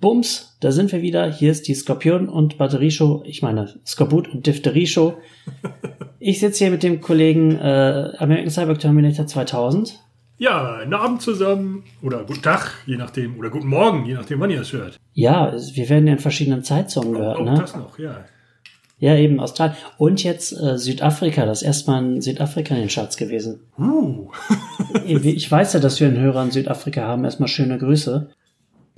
Bums, da sind wir wieder. Hier ist die Skorpion und Batterieshow. Ich meine, Skorbut und Diphtherieshow. ich sitze hier mit dem Kollegen äh, American Cyber Terminator 2000. Ja, einen Abend zusammen oder guten Tag, je nachdem, oder guten Morgen, je nachdem, wann ihr es hört. Ja, wir werden ja in verschiedenen Zeitzonen gehört, oh, ne? das noch, ja. Ja, eben Australien. Und jetzt äh, Südafrika, das ist erstmal in Südafrika in den Charts gewesen. Uh. ich weiß ja, dass wir einen Hörer in Südafrika haben. Erstmal schöne Grüße.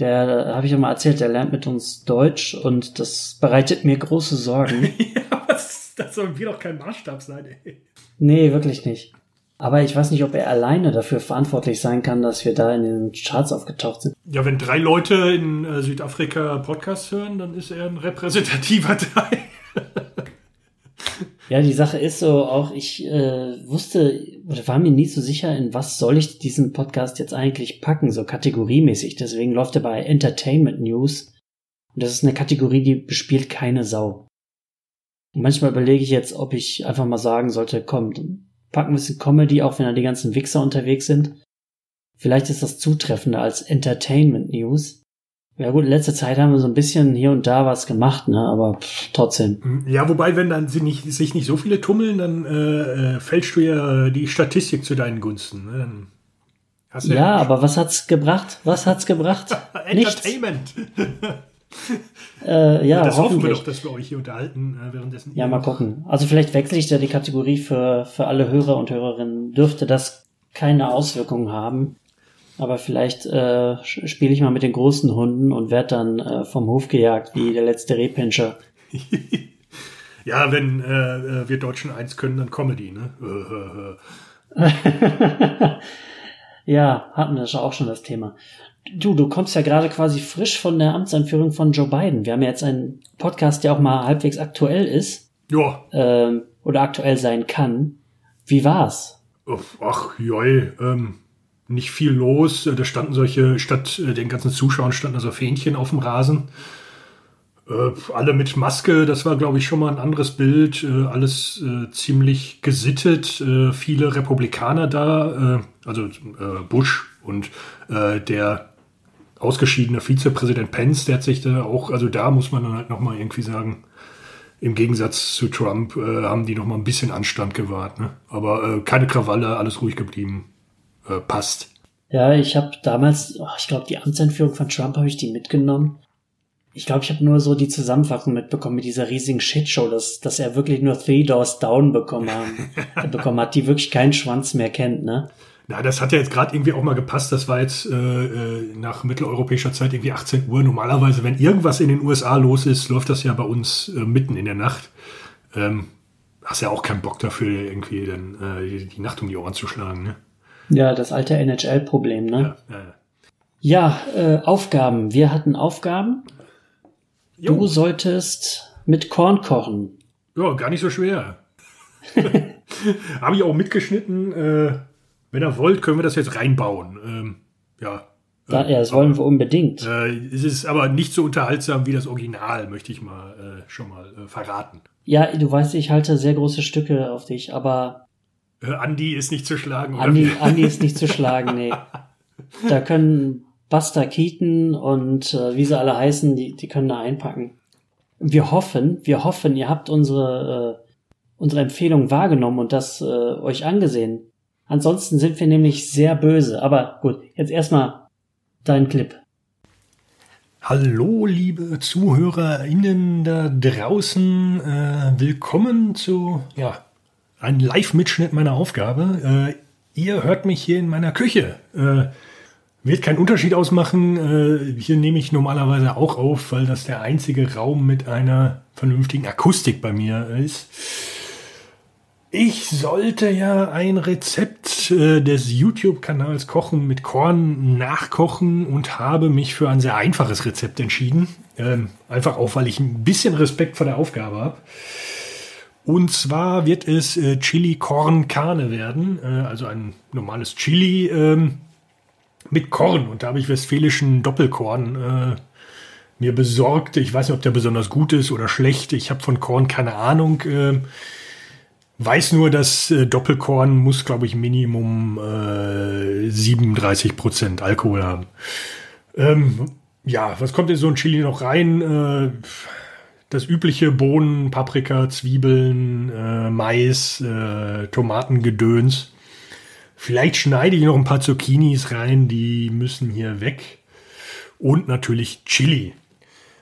Der, habe ich ja mal erzählt, der lernt mit uns Deutsch und das bereitet mir große Sorgen. ja, was, das soll mir doch kein Maßstab sein, ey. Nee, wirklich nicht. Aber ich weiß nicht, ob er alleine dafür verantwortlich sein kann, dass wir da in den Charts aufgetaucht sind. Ja, wenn drei Leute in äh, Südafrika Podcasts hören, dann ist er ein repräsentativer Teil. Ja, die Sache ist so, auch ich äh, wusste oder war mir nie so sicher, in was soll ich diesen Podcast jetzt eigentlich packen, so kategoriemäßig. Deswegen läuft er bei Entertainment News. Und das ist eine Kategorie, die bespielt keine Sau. Und manchmal überlege ich jetzt, ob ich einfach mal sagen sollte, komm, packen ein bisschen Comedy, auch wenn da die ganzen Wichser unterwegs sind. Vielleicht ist das zutreffender als Entertainment News. Ja gut, in letzter Zeit haben wir so ein bisschen hier und da was gemacht, ne? aber pff, trotzdem. Hm, ja, wobei, wenn dann sie nicht, sich nicht so viele tummeln, dann äh, äh fälschst du ja die Statistik zu deinen Gunsten. Ne? Dann hast du ja, ja aber was hat's gebracht? Was hat's gebracht? Entertainment. äh, ja, das hoffen wir doch, dass wir euch hier unterhalten äh, währenddessen. Ja, mal gucken. Also vielleicht wechsle ich da die Kategorie für, für alle Hörer und Hörerinnen. Dürfte das keine Auswirkungen haben. Aber vielleicht äh, spiele ich mal mit den großen Hunden und werde dann äh, vom Hof gejagt wie der letzte Rehpinscher. ja, wenn äh, äh, wir Deutschen eins können, dann Comedy, ne? ja, hatten wir auch schon das Thema. Du, du kommst ja gerade quasi frisch von der Amtsanführung von Joe Biden. Wir haben ja jetzt einen Podcast, der auch mal halbwegs aktuell ist. Ja. Ähm, oder aktuell sein kann. Wie war's? Ach, joi, ähm, nicht viel los. Da standen solche, statt äh, den ganzen Zuschauern standen also Fähnchen auf dem Rasen. Äh, alle mit Maske, das war, glaube ich, schon mal ein anderes Bild. Äh, alles äh, ziemlich gesittet. Äh, viele Republikaner da, äh, also Bush und der ausgeschiedene Vizepräsident Pence, der hat sich da auch, also da muss man dann halt nochmal irgendwie sagen, im Gegensatz zu Trump haben die nochmal ein bisschen Anstand gewahrt. Ne? Aber keine Krawalle, alles ruhig geblieben äh, passt. Ja, ich habe damals, oh, ich glaube, die Amtseinführung von Trump habe ich die mitgenommen. Ich glaube, ich habe nur so die Zusammenfassung mitbekommen mit dieser riesigen Shitshow, dass, dass er wirklich nur Three Doors Down bekommen, haben, bekommen hat, die wirklich keinen Schwanz mehr kennt, ne? Na, das hat ja jetzt gerade irgendwie auch mal gepasst. Das war jetzt äh, äh nach mitteleuropäischer Zeit irgendwie 18 Uhr. Normalerweise, wenn irgendwas in den USA los ist, läuft das ja bei uns äh, mitten in der Nacht. Ähm, hast ja auch keinen Bock dafür, irgendwie dann äh, die, die Nacht um die Ohren zu schlagen, ne? Ja, das alte NHL-Problem, ne? Ja, ja, ja. äh, Aufgaben. Wir hatten Aufgaben. Jo. Du solltest mit Korn kochen. Ja, gar nicht so schwer. Habe ich auch mitgeschnitten. Äh, wenn ihr wollt, können wir das jetzt reinbauen. Ähm, ja. Da, ja, das wollen wir unbedingt. Äh, es ist aber nicht so unterhaltsam wie das Original, möchte ich mal äh, schon mal äh, verraten. Ja, du weißt, ich halte sehr große Stücke auf dich, aber Andi ist nicht zu schlagen. Andi, Andi ist nicht zu schlagen, nee. Da können Buster Keaton und äh, wie sie alle heißen, die, die können da einpacken. Wir hoffen, wir hoffen, ihr habt unsere, äh, unsere Empfehlung wahrgenommen und das äh, euch angesehen. Ansonsten sind wir nämlich sehr böse. Aber gut, jetzt erstmal dein Clip. Hallo, liebe ZuhörerInnen da draußen. Äh, willkommen zu ja, ein Live-Mitschnitt meiner Aufgabe. Äh, ihr hört mich hier in meiner Küche. Äh, wird keinen Unterschied ausmachen. Äh, hier nehme ich normalerweise auch auf, weil das der einzige Raum mit einer vernünftigen Akustik bei mir ist. Ich sollte ja ein Rezept äh, des YouTube-Kanals Kochen mit Korn nachkochen und habe mich für ein sehr einfaches Rezept entschieden. Ähm, einfach auch, weil ich ein bisschen Respekt vor der Aufgabe habe. Und zwar wird es äh, Chili Korn Carne werden, äh, also ein normales Chili ähm, mit Korn. Und da habe ich westfälischen Doppelkorn äh, mir besorgt. Ich weiß nicht, ob der besonders gut ist oder schlecht. Ich habe von Korn keine Ahnung. Äh, weiß nur, dass äh, Doppelkorn muss, glaube ich, Minimum äh, 37 Prozent Alkohol haben. Ähm, ja, was kommt in so ein Chili noch rein? Äh, das übliche Bohnen, Paprika, Zwiebeln, äh, Mais, äh, Tomatengedöns. Vielleicht schneide ich noch ein paar Zucchinis rein, die müssen hier weg. Und natürlich Chili.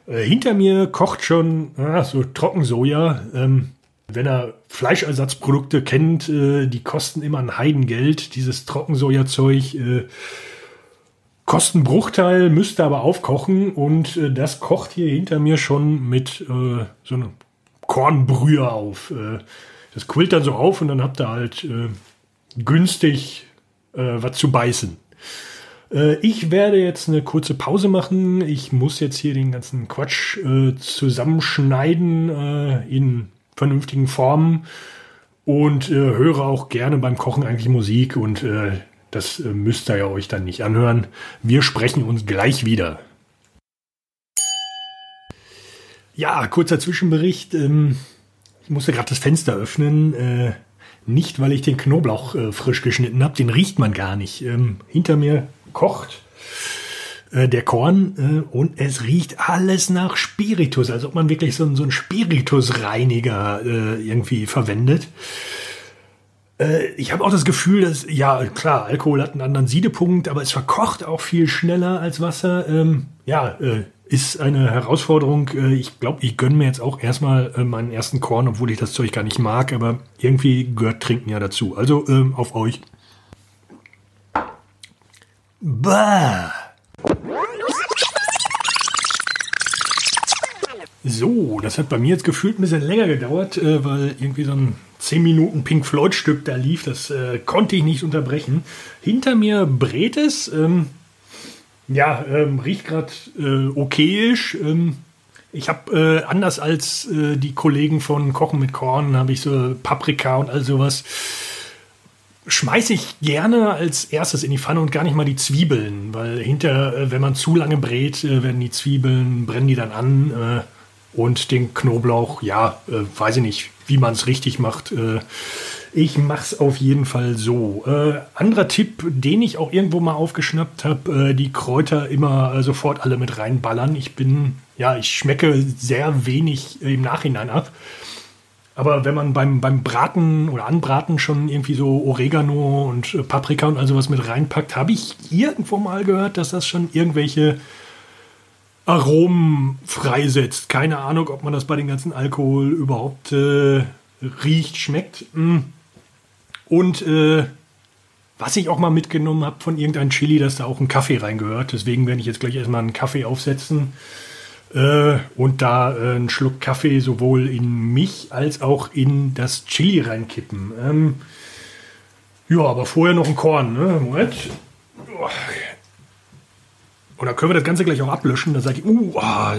Äh, hinter mir kocht schon ah, so Trockensoja. Ähm, wenn er Fleischersatzprodukte kennt, äh, die kosten immer ein Heidengeld. Dieses Trockensojazeug äh, Kostenbruchteil, müsste aber aufkochen und äh, das kocht hier hinter mir schon mit äh, so einem Kornbrühe auf. Äh, das quillt dann so auf und dann habt ihr halt äh, günstig äh, was zu beißen. Äh, ich werde jetzt eine kurze Pause machen. Ich muss jetzt hier den ganzen Quatsch zusammenschneiden in vernünftigen Formen und höre auch gerne beim Kochen eigentlich Musik und das äh, müsst ihr ja euch dann nicht anhören. Wir sprechen uns gleich wieder. Ja, kurzer Zwischenbericht. Ähm, ich musste gerade das Fenster öffnen. Äh, nicht, weil ich den Knoblauch äh, frisch geschnitten habe, den riecht man gar nicht. Ähm, hinter mir kocht der Korn und es riecht alles nach Spiritus, als ob man wirklich so, einen Spiritusreiniger irgendwie verwendet. Äh, ich habe auch das Gefühl, dass, ja, klar, Alkohol hat einen anderen Siedepunkt, aber es verkocht auch viel schneller als Wasser. Ähm, ja, äh, ist eine Herausforderung. Äh, ich glaube, ich gönne mir jetzt auch erstmal äh, meinen ersten Korn, obwohl ich das Zeug gar nicht mag, aber irgendwie gehört Trinken ja dazu. Also ähm, auf euch. Bah! So, das hat bei mir jetzt gefühlt ein bisschen länger gedauert, äh, weil irgendwie so ein 10 Minuten Pink Floyd Stück da lief. Das äh, konnte ich nicht unterbrechen. Hinter mir brät es. Ähm, ja, ähm, riecht gerade äh, okayisch. Ähm, ich habe äh, anders als äh, die Kollegen von Kochen mit Korn, habe ich so Paprika und all sowas schmeiße ich gerne als erstes in die Pfanne und gar nicht mal die Zwiebeln, weil hinter, äh, wenn man zu lange brät, äh, werden die Zwiebeln, brennen die dann an äh, und den Knoblauch, ja, weiß ich nicht, wie man es richtig macht. Ich mache es auf jeden Fall so. Äh, anderer Tipp, den ich auch irgendwo mal aufgeschnappt habe, äh, die Kräuter immer äh, sofort alle mit reinballern. Ich bin, ja, ich schmecke sehr wenig im Nachhinein ab. Aber wenn man beim, beim Braten oder Anbraten schon irgendwie so Oregano und äh, Paprika und all sowas mit reinpackt, habe ich irgendwo mal gehört, dass das schon irgendwelche Aromen freisetzt. Keine Ahnung, ob man das bei den ganzen Alkohol überhaupt äh, riecht, schmeckt. Mm. Und äh, was ich auch mal mitgenommen habe von irgendeinem Chili, dass da auch ein Kaffee reingehört. Deswegen werde ich jetzt gleich erstmal einen Kaffee aufsetzen äh, und da äh, einen Schluck Kaffee sowohl in mich als auch in das Chili reinkippen. Ähm, ja, aber vorher noch ein Korn. Ne? Moment. Dann können wir das Ganze gleich auch ablöschen. Da sage ich, uh, ah,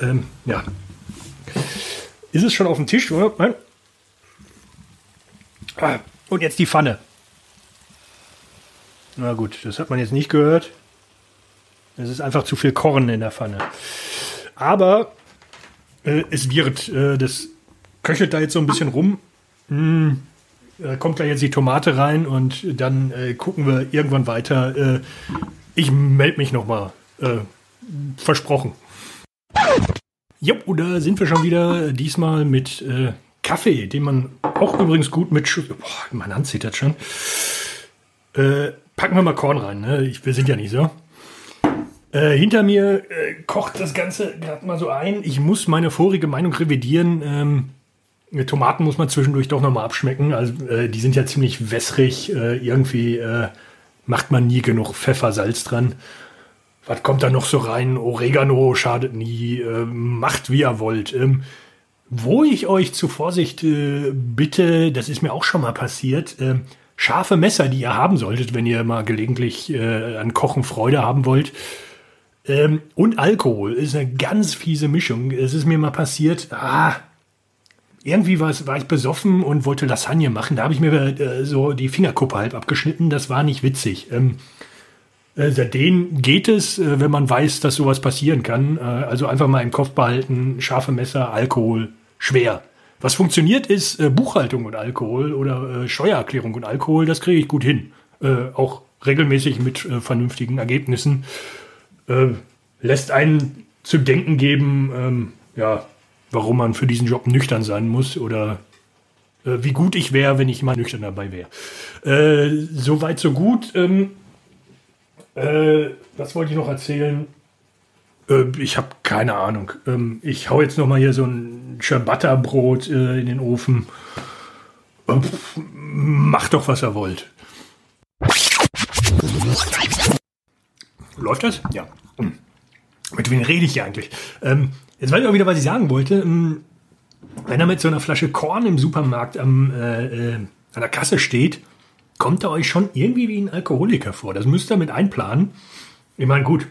ähm, ja. Ist es schon auf dem Tisch? Oder? Nein. Ah, und jetzt die Pfanne. Na gut, das hat man jetzt nicht gehört. Es ist einfach zu viel Korn in der Pfanne. Aber äh, es wird, äh, das köchelt da jetzt so ein bisschen rum. Mm, da kommt da jetzt die Tomate rein und dann äh, gucken wir irgendwann weiter. Äh, ich melde mich nochmal. Äh, versprochen. Jo, da sind wir schon wieder. Diesmal mit äh, Kaffee, den man auch übrigens gut mit. Boah, meine Hand zittert schon. packen wir mal Korn rein. Ne? Ich, wir sind ja nicht so. Äh, hinter mir äh, kocht das Ganze gerade mal so ein. Ich muss meine vorige Meinung revidieren. Ähm, Tomaten muss man zwischendurch doch nochmal abschmecken. Also äh, die sind ja ziemlich wässrig. Äh, irgendwie äh, macht man nie genug Pfeffer, Salz dran. Was kommt da noch so rein? Oregano schadet nie. Ähm, macht wie ihr wollt. Ähm, wo ich euch zu Vorsicht äh, bitte, das ist mir auch schon mal passiert, ähm, scharfe Messer, die ihr haben solltet, wenn ihr mal gelegentlich an Kochen Freude haben wollt ähm, und Alkohol ist eine ganz fiese Mischung. Es ist mir mal passiert, ah, irgendwie war, war ich besoffen und wollte Lasagne machen. Da habe ich mir äh, so die Fingerkuppe halb abgeschnitten. Das war nicht witzig. Ähm, äh, seitdem geht es, äh, wenn man weiß, dass sowas passieren kann. Äh, also einfach mal im Kopf behalten, scharfe Messer, Alkohol, schwer. Was funktioniert ist äh, Buchhaltung und Alkohol oder äh, Steuererklärung und Alkohol. Das kriege ich gut hin. auch regelmäßig mit vernünftigen Ergebnissen. lässt einen zu denken geben, ähm, ja, warum man für diesen Job nüchtern sein muss oder äh, wie gut ich wäre, wenn ich mal nüchtern dabei wäre. Äh, Soweit, so gut. Ähm, äh, was wollte ich noch erzählen? Äh, ich habe keine Ahnung. Ähm, ich hau jetzt noch mal hier so ein Ciabatta-Brot äh, in den Ofen. Äh, pff, macht doch, was ihr wollt. Läuft das? Ja. Hm. Mit wem rede ich hier eigentlich? Ähm, jetzt weiß ich auch wieder, was ich sagen wollte. Ähm, wenn er mit so einer Flasche Korn im Supermarkt am, äh, äh, an der Kasse steht, kommt er euch schon irgendwie wie ein Alkoholiker vor. Das müsst ihr mit einplanen. Ich meine, gut,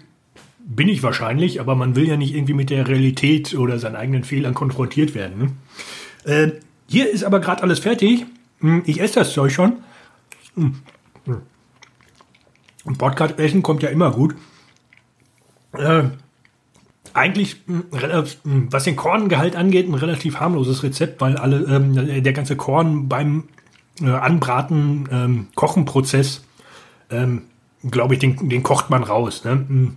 bin ich wahrscheinlich, aber man will ja nicht irgendwie mit der Realität oder seinen eigenen Fehlern konfrontiert werden. Ne? Äh, hier ist aber gerade alles fertig. Hm, ich esse das Zeug schon. Hm. Und Podcast essen kommt ja immer gut. Äh, eigentlich, hm, hm, was den Korngehalt angeht, ein relativ harmloses Rezept, weil alle, ähm, der ganze Korn beim äh, Anbraten, ähm, Kochenprozess, ähm, glaube ich, den, den kocht man raus. Ne? Hm.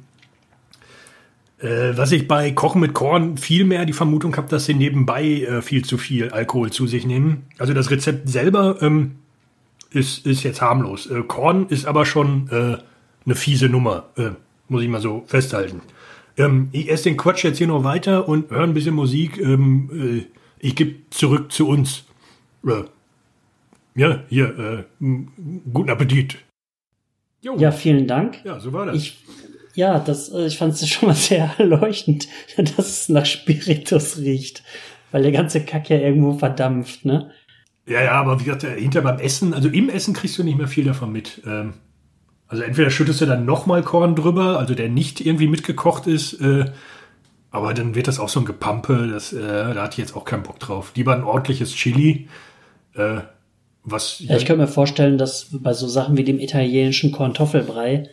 Äh, was ich bei Kochen mit Korn viel mehr die Vermutung habe, dass sie nebenbei äh, viel zu viel Alkohol zu sich nehmen. Also das Rezept selber ähm, ist, ist jetzt harmlos. Äh, Korn ist aber schon äh, eine fiese Nummer, äh, muss ich mal so festhalten. Ähm, ich esse den Quatsch jetzt hier noch weiter und höre ein bisschen Musik. Ähm, äh, ich gebe zurück zu uns. Äh, ja, hier, äh, guten Appetit. Jo. Ja, vielen Dank. Ja, so war das. Ich, ja, das, äh, ich fand es schon mal sehr erleuchtend, dass es nach Spiritus riecht, weil der ganze Kack ja irgendwo verdampft, ne? Ja, ja, aber wie gesagt, hinter beim Essen, also im Essen kriegst du nicht mehr viel davon mit. Ähm, also entweder schüttest du dann nochmal Korn drüber, also der nicht irgendwie mitgekocht ist, äh, aber dann wird das auch so ein Gepampe, das, äh, da hatte ich jetzt auch keinen Bock drauf. Lieber ein ordentliches Chili, äh, was... Ja, ich könnte mir vorstellen, dass bei so Sachen wie dem italienischen Korntoffelbrei,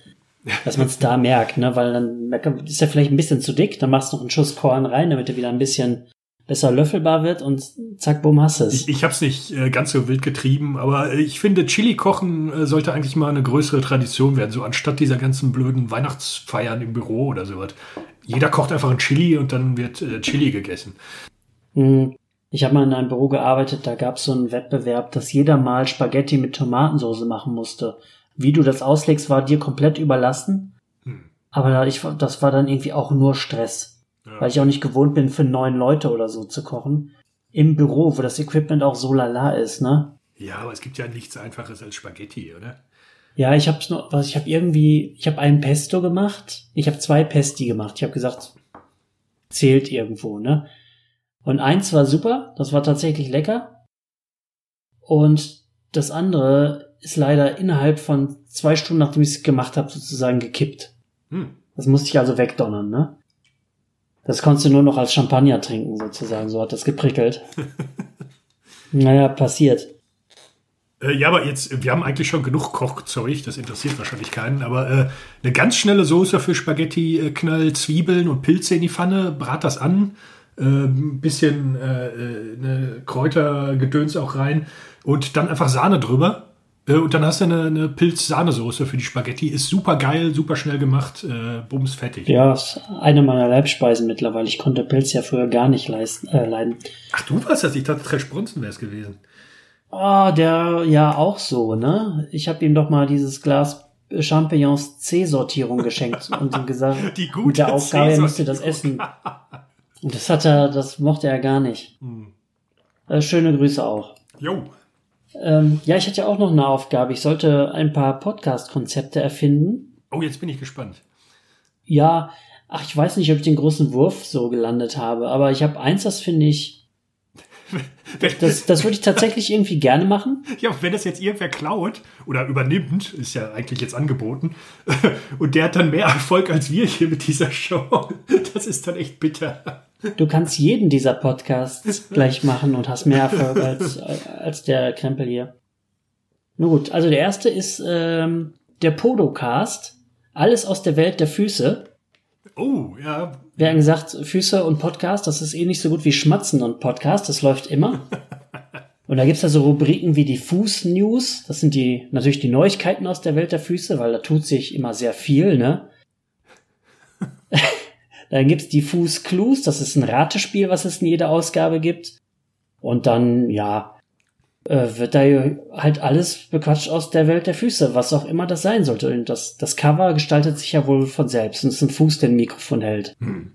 dass man es da merkt, ne, weil dann ist er vielleicht ein bisschen zu dick, dann machst du noch einen Schuss Korn rein, damit er wieder ein bisschen besser löffelbar wird und zack, bumm, hast es. Ich, ich habe es nicht äh, ganz so wild getrieben, aber ich finde, Chili kochen äh, sollte eigentlich mal eine größere Tradition werden, so anstatt dieser ganzen blöden Weihnachtsfeiern im Büro oder sowas. Jeder kocht einfach ein Chili und dann wird äh, Chili gegessen. Hm. Ich habe mal in einem Büro gearbeitet, da gab es so einen Wettbewerb, dass jeder mal Spaghetti mit Tomatensauce machen musste. Wie du das auslegst, war dir komplett überlassen. Hm. Aber ich, das war dann irgendwie auch nur Stress. Ja. Weil ich auch nicht gewohnt bin, für neun Leute oder so zu kochen. Im Büro, wo das Equipment auch so lala ist, ne? Ja, aber es gibt ja nichts Einfaches als Spaghetti, oder? Ja, ich hab's noch, was ich habe irgendwie, ich habe einen Pesto gemacht. Ich habe zwei Pesti gemacht. Ich habe gesagt, zählt irgendwo, ne? Und eins war super, das war tatsächlich lecker. Und das andere ist leider innerhalb von zwei Stunden, nachdem ich es gemacht habe, sozusagen gekippt. Hm. Das musste ich also wegdonnern, ne? Das konntest du nur noch als Champagner trinken, sozusagen. So hat das geprickelt. naja, passiert. Äh, ja, aber jetzt, wir haben eigentlich schon genug Kochzeug, das interessiert wahrscheinlich keinen, aber äh, eine ganz schnelle Soße für Spaghetti, äh, Knall Zwiebeln und Pilze in die Pfanne, brat das an, äh, ein bisschen äh, äh, Kräutergedöns auch rein und dann einfach Sahne drüber und dann hast du eine, eine Pilz-Sahnesoße für die Spaghetti. Ist super geil, super schnell gemacht, äh, bums fertig. Ja, ist eine meiner Leibspeisen mittlerweile. Ich konnte Pilz ja früher gar nicht leisten, äh, leiden. Ach, du warst das? Ich dachte, Trash Bronson wäre es gewesen. Ah, oh, der ja auch so, ne? Ich habe ihm doch mal dieses Glas Champignons C-Sortierung geschenkt und ihm gesagt, die gute mit der Aufgabe, er müsste das essen. Und das hat er, das mochte er gar nicht. Hm. Äh, schöne Grüße auch. Jo. Ähm, ja, ich hatte ja auch noch eine Aufgabe. Ich sollte ein paar Podcast-Konzepte erfinden. Oh, jetzt bin ich gespannt. Ja, ach, ich weiß nicht, ob ich den großen Wurf so gelandet habe, aber ich habe eins, das finde ich. Das, das würde ich tatsächlich irgendwie gerne machen. Ja, wenn das jetzt irgendwer klaut oder übernimmt, ist ja eigentlich jetzt angeboten, und der hat dann mehr Erfolg als wir hier mit dieser Show, das ist dann echt bitter. Du kannst jeden dieser Podcasts gleich machen und hast mehr Erfolg als, als der Krempel hier. Nun gut, also der erste ist ähm, der Podocast. Alles aus der Welt der Füße. Oh, ja. Wir haben gesagt, Füße und Podcast, das ist eh nicht so gut wie Schmatzen und Podcast, das läuft immer. Und da gibt's da so Rubriken wie die Fuß-News. Das sind die natürlich die Neuigkeiten aus der Welt der Füße, weil da tut sich immer sehr viel, ne? Dann gibt's Diffus Clues, das ist ein Ratespiel, was es in jeder Ausgabe gibt. Und dann, ja, äh, wird da halt alles bequatscht aus der Welt der Füße, was auch immer das sein sollte. Und das, das Cover gestaltet sich ja wohl von selbst. Und es ist ein Fuß, der ein Mikrofon hält. Hm.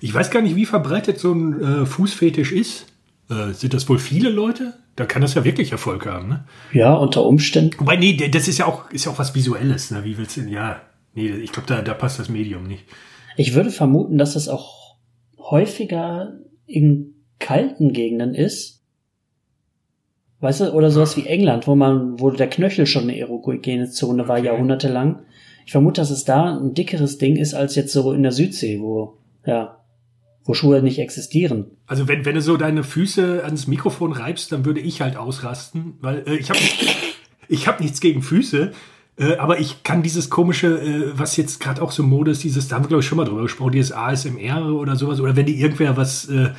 Ich weiß gar nicht, wie verbreitet so ein äh, Fußfetisch ist. Äh, sind das wohl viele Leute? Da kann das ja wirklich Erfolg haben, ne? Ja, unter Umständen. Wobei, nee, das ist ja auch, ist ja auch was Visuelles, ne? Wie willst du, ja, nee, ich glaube, da, da passt das Medium nicht. Ich würde vermuten, dass es auch häufiger in kalten Gegenden ist. Weißt du, oder sowas wie England, wo man, wo der Knöchel schon eine erogene Zone okay. war, jahrhundertelang. Ich vermute, dass es da ein dickeres Ding ist als jetzt so in der Südsee, wo, ja, wo Schuhe nicht existieren. Also wenn, wenn du so deine Füße ans Mikrofon reibst, dann würde ich halt ausrasten, weil äh, ich habe ich hab nichts gegen Füße, äh, aber ich kann dieses komische, äh, was jetzt gerade auch so Mode ist, dieses, da haben wir glaube ich schon mal drüber gesprochen, dieses ASMR oder sowas, oder wenn die irgendwer was äh,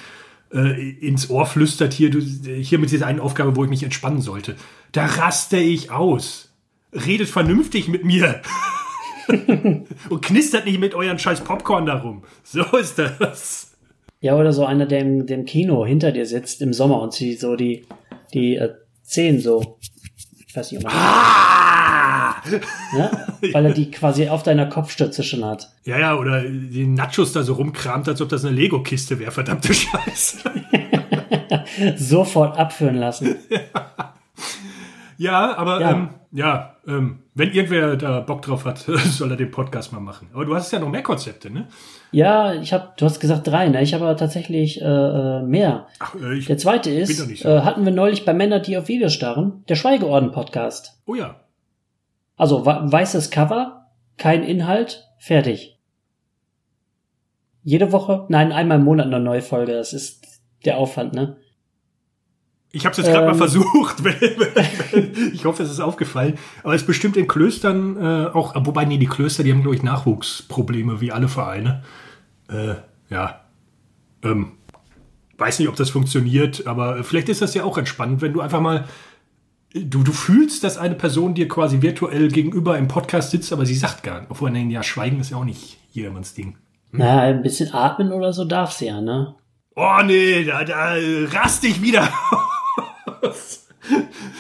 äh, ins Ohr flüstert, hier, du, hier mit dieser einen Aufgabe, wo ich mich entspannen sollte, da raste ich aus. Redet vernünftig mit mir. und knistert nicht mit euren scheiß Popcorn darum. So ist das. Ja, oder so einer, der im, dem Kino hinter dir sitzt im Sommer und sie so die, die äh, Zehen so. Ich weiß nicht, ob man ah! ja? Weil er die quasi auf deiner Kopfstütze schon hat. Ja, ja, oder die Nachos da so rumkramt, als ob das eine Lego-Kiste wäre, verdammte Scheiße. Sofort abführen lassen. Ja. Ja, aber ja, ähm, ja ähm, wenn irgendwer da Bock drauf hat, soll er den Podcast mal machen. Aber du hast ja noch mehr Konzepte, ne? Ja, ich habe, du hast gesagt drei, ne? Ich habe aber tatsächlich äh, äh mehr. Ach, äh, ich der zweite ist, so. äh, hatten wir neulich bei Männer, die auf Videos starren, der Schweigeorden-Podcast. Oh ja. Also weißes Cover, kein Inhalt, fertig. Jede Woche, nein, einmal im Monat eine neue Folge. Das ist der Aufwand, ne? Ich habe es jetzt gerade ähm, mal versucht. ich hoffe, es ist aufgefallen. Aber es ist bestimmt in Klöstern äh, auch, wobei, nee, die Klöster, die haben, glaube ich, Nachwuchsprobleme, wie alle Vereine. Äh, ja. Ähm, weiß nicht, ob das funktioniert, aber vielleicht ist das ja auch entspannend, wenn du einfach mal. Du, du fühlst, dass eine Person dir quasi virtuell gegenüber im Podcast sitzt, aber sie sagt gar nicht. Obwohl, ja, Schweigen ist ja auch nicht jedermanns Ding. Naja, ein bisschen atmen oder so darf sie ja, ne? Oh nee, da, da rast ich wieder.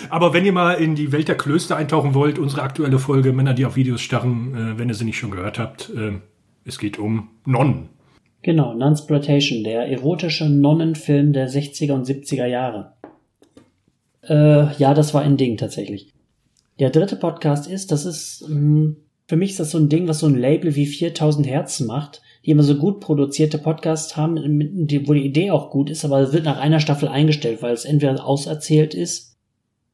Aber wenn ihr mal in die Welt der Klöster eintauchen wollt, unsere aktuelle Folge Männer, die auf Videos starren, äh, wenn ihr sie nicht schon gehört habt, äh, es geht um Nonnen. Genau, Nunsploitation, der erotische Nonnenfilm der 60er und 70er Jahre. Äh, ja, das war ein Ding tatsächlich. Der dritte Podcast ist, das ist, mh, hm, für mich ist das so ein Ding, was so ein Label wie 4000 Herzen macht die immer so gut produzierte Podcasts haben, wo die Idee auch gut ist, aber es wird nach einer Staffel eingestellt, weil es entweder auserzählt ist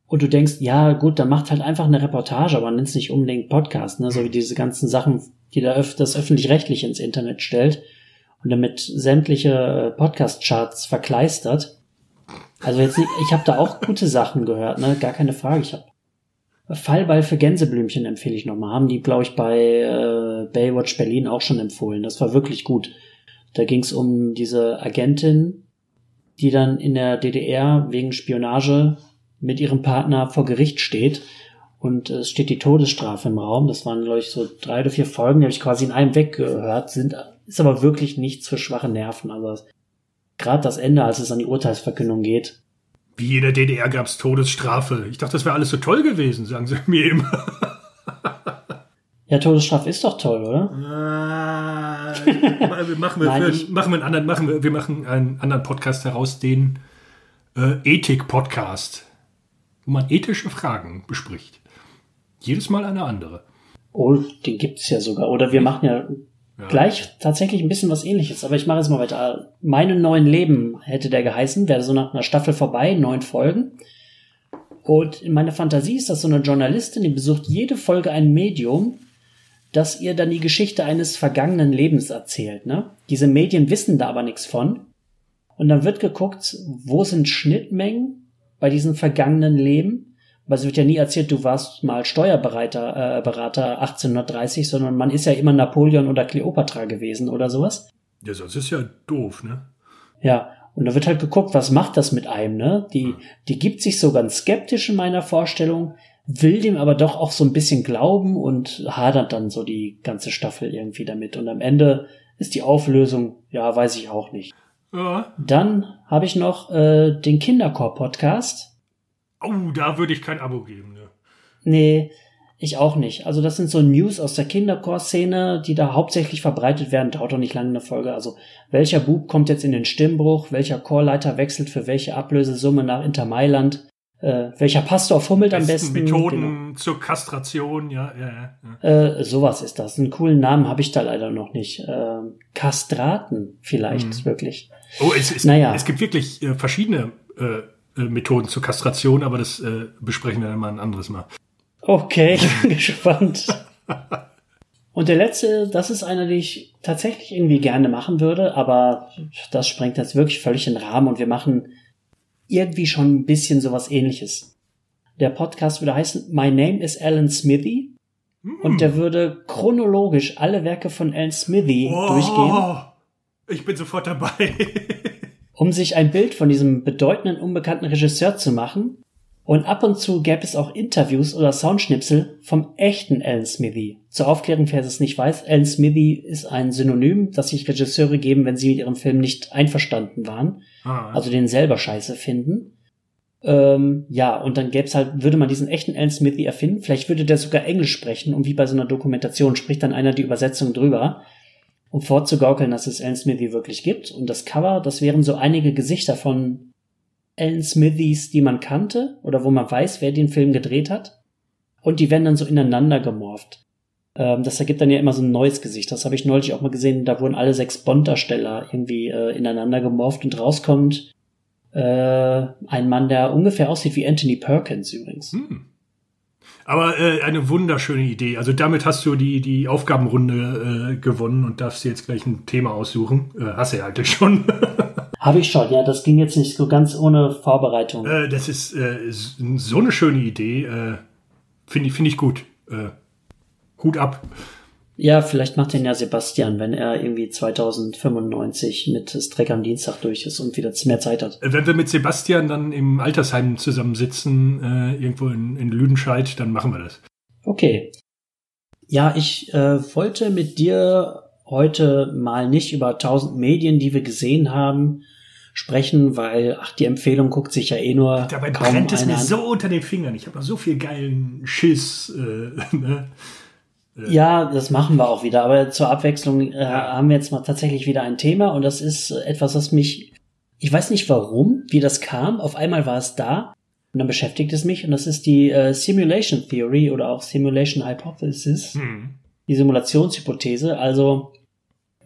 und du denkst, ja gut, dann macht halt einfach eine Reportage, aber nennt es nicht unbedingt Podcast, ne? so wie diese ganzen Sachen, die da öf das öffentlich-rechtlich ins Internet stellt und damit sämtliche äh, Podcast-Charts verkleistert. Also jetzt, nicht, ich habe da auch gute Sachen gehört, ne? gar keine Frage. Ich habe Fallball für Gänseblümchen empfehle ich nochmal. Haben die, glaube ich, bei äh, Baywatch Berlin auch schon empfohlen. Das war wirklich gut. Da ging es um diese Agentin, die dann in der DDR wegen Spionage mit ihrem Partner vor Gericht steht. Und es steht die Todesstrafe im Raum. Das waren, glaube ich, so drei oder vier Folgen, die habe ich quasi in einem weggehört. Sind, ist aber wirklich nichts für schwache Nerven. Also gerade das Ende, als es an die Urteilsverkündung geht, wie in der DDR gab es Todesstrafe. Ich dachte, das wäre alles so toll gewesen, sagen sie mir immer. Ja, Todesstrafe ist doch toll, oder? Ah, machen wir, Nein, für, machen wir einen anderen, machen wir, wir machen einen anderen Podcast heraus, den äh, Ethik-Podcast, wo man ethische Fragen bespricht. Jedes Mal eine andere. Oh, den gibt's ja sogar. Oder wir machen ja ja. Gleich tatsächlich ein bisschen was ähnliches, aber ich mache jetzt mal weiter. Meine neuen Leben hätte der geheißen, wäre so nach einer Staffel vorbei, neun Folgen. Und in meiner Fantasie ist das so eine Journalistin, die besucht jede Folge ein Medium, das ihr dann die Geschichte eines vergangenen Lebens erzählt. Ne? Diese Medien wissen da aber nichts von. Und dann wird geguckt, wo sind Schnittmengen bei diesem vergangenen Leben weil es wird ja nie erzählt, du warst mal Steuerberater äh, Berater 1830, sondern man ist ja immer Napoleon oder Kleopatra gewesen oder sowas. Ja, sonst ist ja doof, ne? Ja, und da wird halt geguckt, was macht das mit einem, ne? Die, die gibt sich so ganz skeptisch in meiner Vorstellung, will dem aber doch auch so ein bisschen glauben und hadert dann so die ganze Staffel irgendwie damit. Und am Ende ist die Auflösung, ja, weiß ich auch nicht. Ja. Dann habe ich noch äh, den Kinderchor-Podcast. Oh, da würde ich kein Abo geben. Ne? Nee, ich auch nicht. Also das sind so News aus der Kinderchor-Szene, die da hauptsächlich verbreitet werden. Dauert doch nicht lange eine Folge. Also welcher Bub kommt jetzt in den Stimmbruch? Welcher Chorleiter wechselt für welche Ablösesumme nach Inter Mailand? Äh, welcher Pastor fummelt am besten? Methoden genau. zur Kastration, ja, ja, ja. Äh, sowas ist das. Einen coolen Namen habe ich da leider noch nicht. Äh, Kastraten vielleicht, mhm. wirklich. Oh, es, es, naja. es gibt wirklich äh, verschiedene äh, äh, Methoden zur Kastration, aber das äh, besprechen wir dann mal ein anderes Mal. Okay, ich bin gespannt. Und der letzte, das ist einer, den ich tatsächlich irgendwie gerne machen würde, aber das sprengt jetzt wirklich völlig den Rahmen und wir machen irgendwie schon ein bisschen sowas ähnliches. Der Podcast würde heißen My Name is Alan Smithy mm. und der würde chronologisch alle Werke von Alan Smithy oh, durchgehen. Ich bin sofort dabei. um sich ein Bild von diesem bedeutenden unbekannten Regisseur zu machen. Und ab und zu gäbe es auch Interviews oder Soundschnipsel vom echten Alan Smithy. Zur Aufklärung, wer es nicht weiß, Alan Smithy ist ein Synonym, das sich Regisseure geben, wenn sie mit ihrem Film nicht einverstanden waren. Ah, also den selber scheiße finden. Ähm, ja, und dann gäbe es halt, würde man diesen echten Alan Smithy erfinden. Vielleicht würde der sogar Englisch sprechen und wie bei so einer Dokumentation spricht dann einer die Übersetzung drüber um vorzugaukeln, dass es Alan Smithy wirklich gibt. Und das Cover, das wären so einige Gesichter von Alan Smithys, die man kannte oder wo man weiß, wer den Film gedreht hat. Und die werden dann so ineinander gemorpht. Ähm, das ergibt dann ja immer so ein neues Gesicht. Das habe ich neulich auch mal gesehen. Da wurden alle sechs Bond-Darsteller irgendwie äh, ineinander gemorpht und rauskommt äh, ein Mann, der ungefähr aussieht wie Anthony Perkins übrigens. Hm. Aber äh, eine wunderschöne Idee. Also damit hast du die, die Aufgabenrunde äh, gewonnen und darfst jetzt gleich ein Thema aussuchen. Äh, hast du ja eigentlich schon. Habe ich schon, ja. Das ging jetzt nicht so ganz ohne Vorbereitung. Äh, das ist äh, so eine schöne Idee. Äh, Finde ich, find ich gut. Hut ab. Ja, vielleicht macht den ja Sebastian, wenn er irgendwie 2095 mit Streck am Dienstag durch ist und wieder mehr Zeit hat. Wenn wir mit Sebastian dann im Altersheim zusammensitzen, äh, irgendwo in, in Lüdenscheid, dann machen wir das. Okay. Ja, ich äh, wollte mit dir heute mal nicht über tausend Medien, die wir gesehen haben, sprechen, weil, ach, die Empfehlung guckt sich ja eh nur. Dabei brennt es mir so unter den Fingern. Ich habe noch so viel geilen Schiss. Äh, ne? Ja, das machen wir auch wieder. Aber zur Abwechslung äh, haben wir jetzt mal tatsächlich wieder ein Thema und das ist etwas, was mich, ich weiß nicht warum, wie das kam. Auf einmal war es da und dann beschäftigt es mich und das ist die äh, Simulation Theory oder auch Simulation Hypothesis, hm. die Simulationshypothese. Also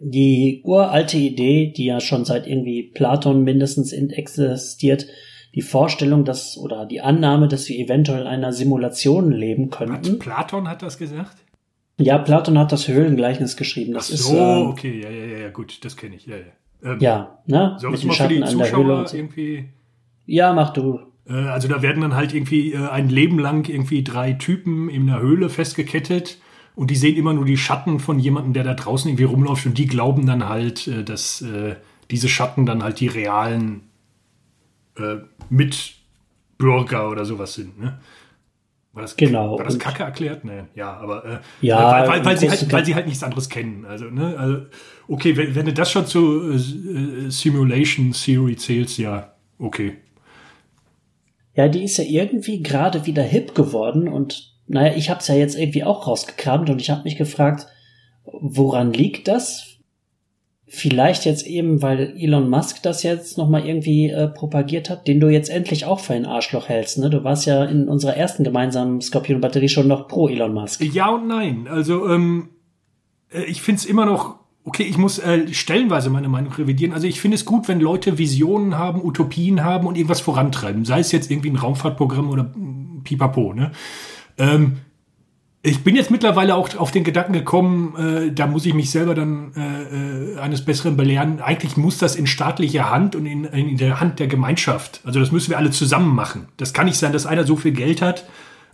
die uralte Idee, die ja schon seit irgendwie Platon mindestens existiert, die Vorstellung, dass oder die Annahme, dass wir eventuell in einer Simulation leben könnten. Hat Platon hat das gesagt? Ja, Platon hat das Höhlengleichnis geschrieben. Das so, ist, ähm, okay, ja, ja, ja, gut, das kenne ich. Ja, ja. Ähm, ja ne? Soll mit den Schatten an der Höhle. So. irgendwie? Ja, mach du. Äh, also da werden dann halt irgendwie äh, ein Leben lang irgendwie drei Typen in einer Höhle festgekettet und die sehen immer nur die Schatten von jemandem, der da draußen irgendwie rumläuft und die glauben dann halt, äh, dass diese Schatten dann halt die realen Mitbürger oder sowas sind. Ne? War das, genau. War das Kacke erklärt? Nee, ja, aber äh, ja, weil, weil, weil sie halt, weil sie halt nichts anderes kennen. Also, ne, also okay, wenn, wenn du das schon zu äh, Simulation Theory zählst, ja, okay. Ja, die ist ja irgendwie gerade wieder hip geworden und naja, ich hab's ja jetzt irgendwie auch rausgekramt und ich habe mich gefragt, woran liegt das? Vielleicht jetzt eben, weil Elon Musk das jetzt nochmal irgendwie äh, propagiert hat, den du jetzt endlich auch für ein Arschloch hältst. Ne? Du warst ja in unserer ersten gemeinsamen Scorpion-Batterie schon noch pro Elon Musk. Ja und nein. Also ähm, äh, ich find's immer noch, okay, ich muss äh, stellenweise meine Meinung revidieren. Also ich finde es gut, wenn Leute Visionen haben, Utopien haben und irgendwas vorantreiben. Sei es jetzt irgendwie ein Raumfahrtprogramm oder pipapo. Ne? Ähm, ich bin jetzt mittlerweile auch auf den Gedanken gekommen, äh, da muss ich mich selber dann äh, äh, eines Besseren belehren. Eigentlich muss das in staatlicher Hand und in, in der Hand der Gemeinschaft. Also das müssen wir alle zusammen machen. Das kann nicht sein, dass einer so viel Geld hat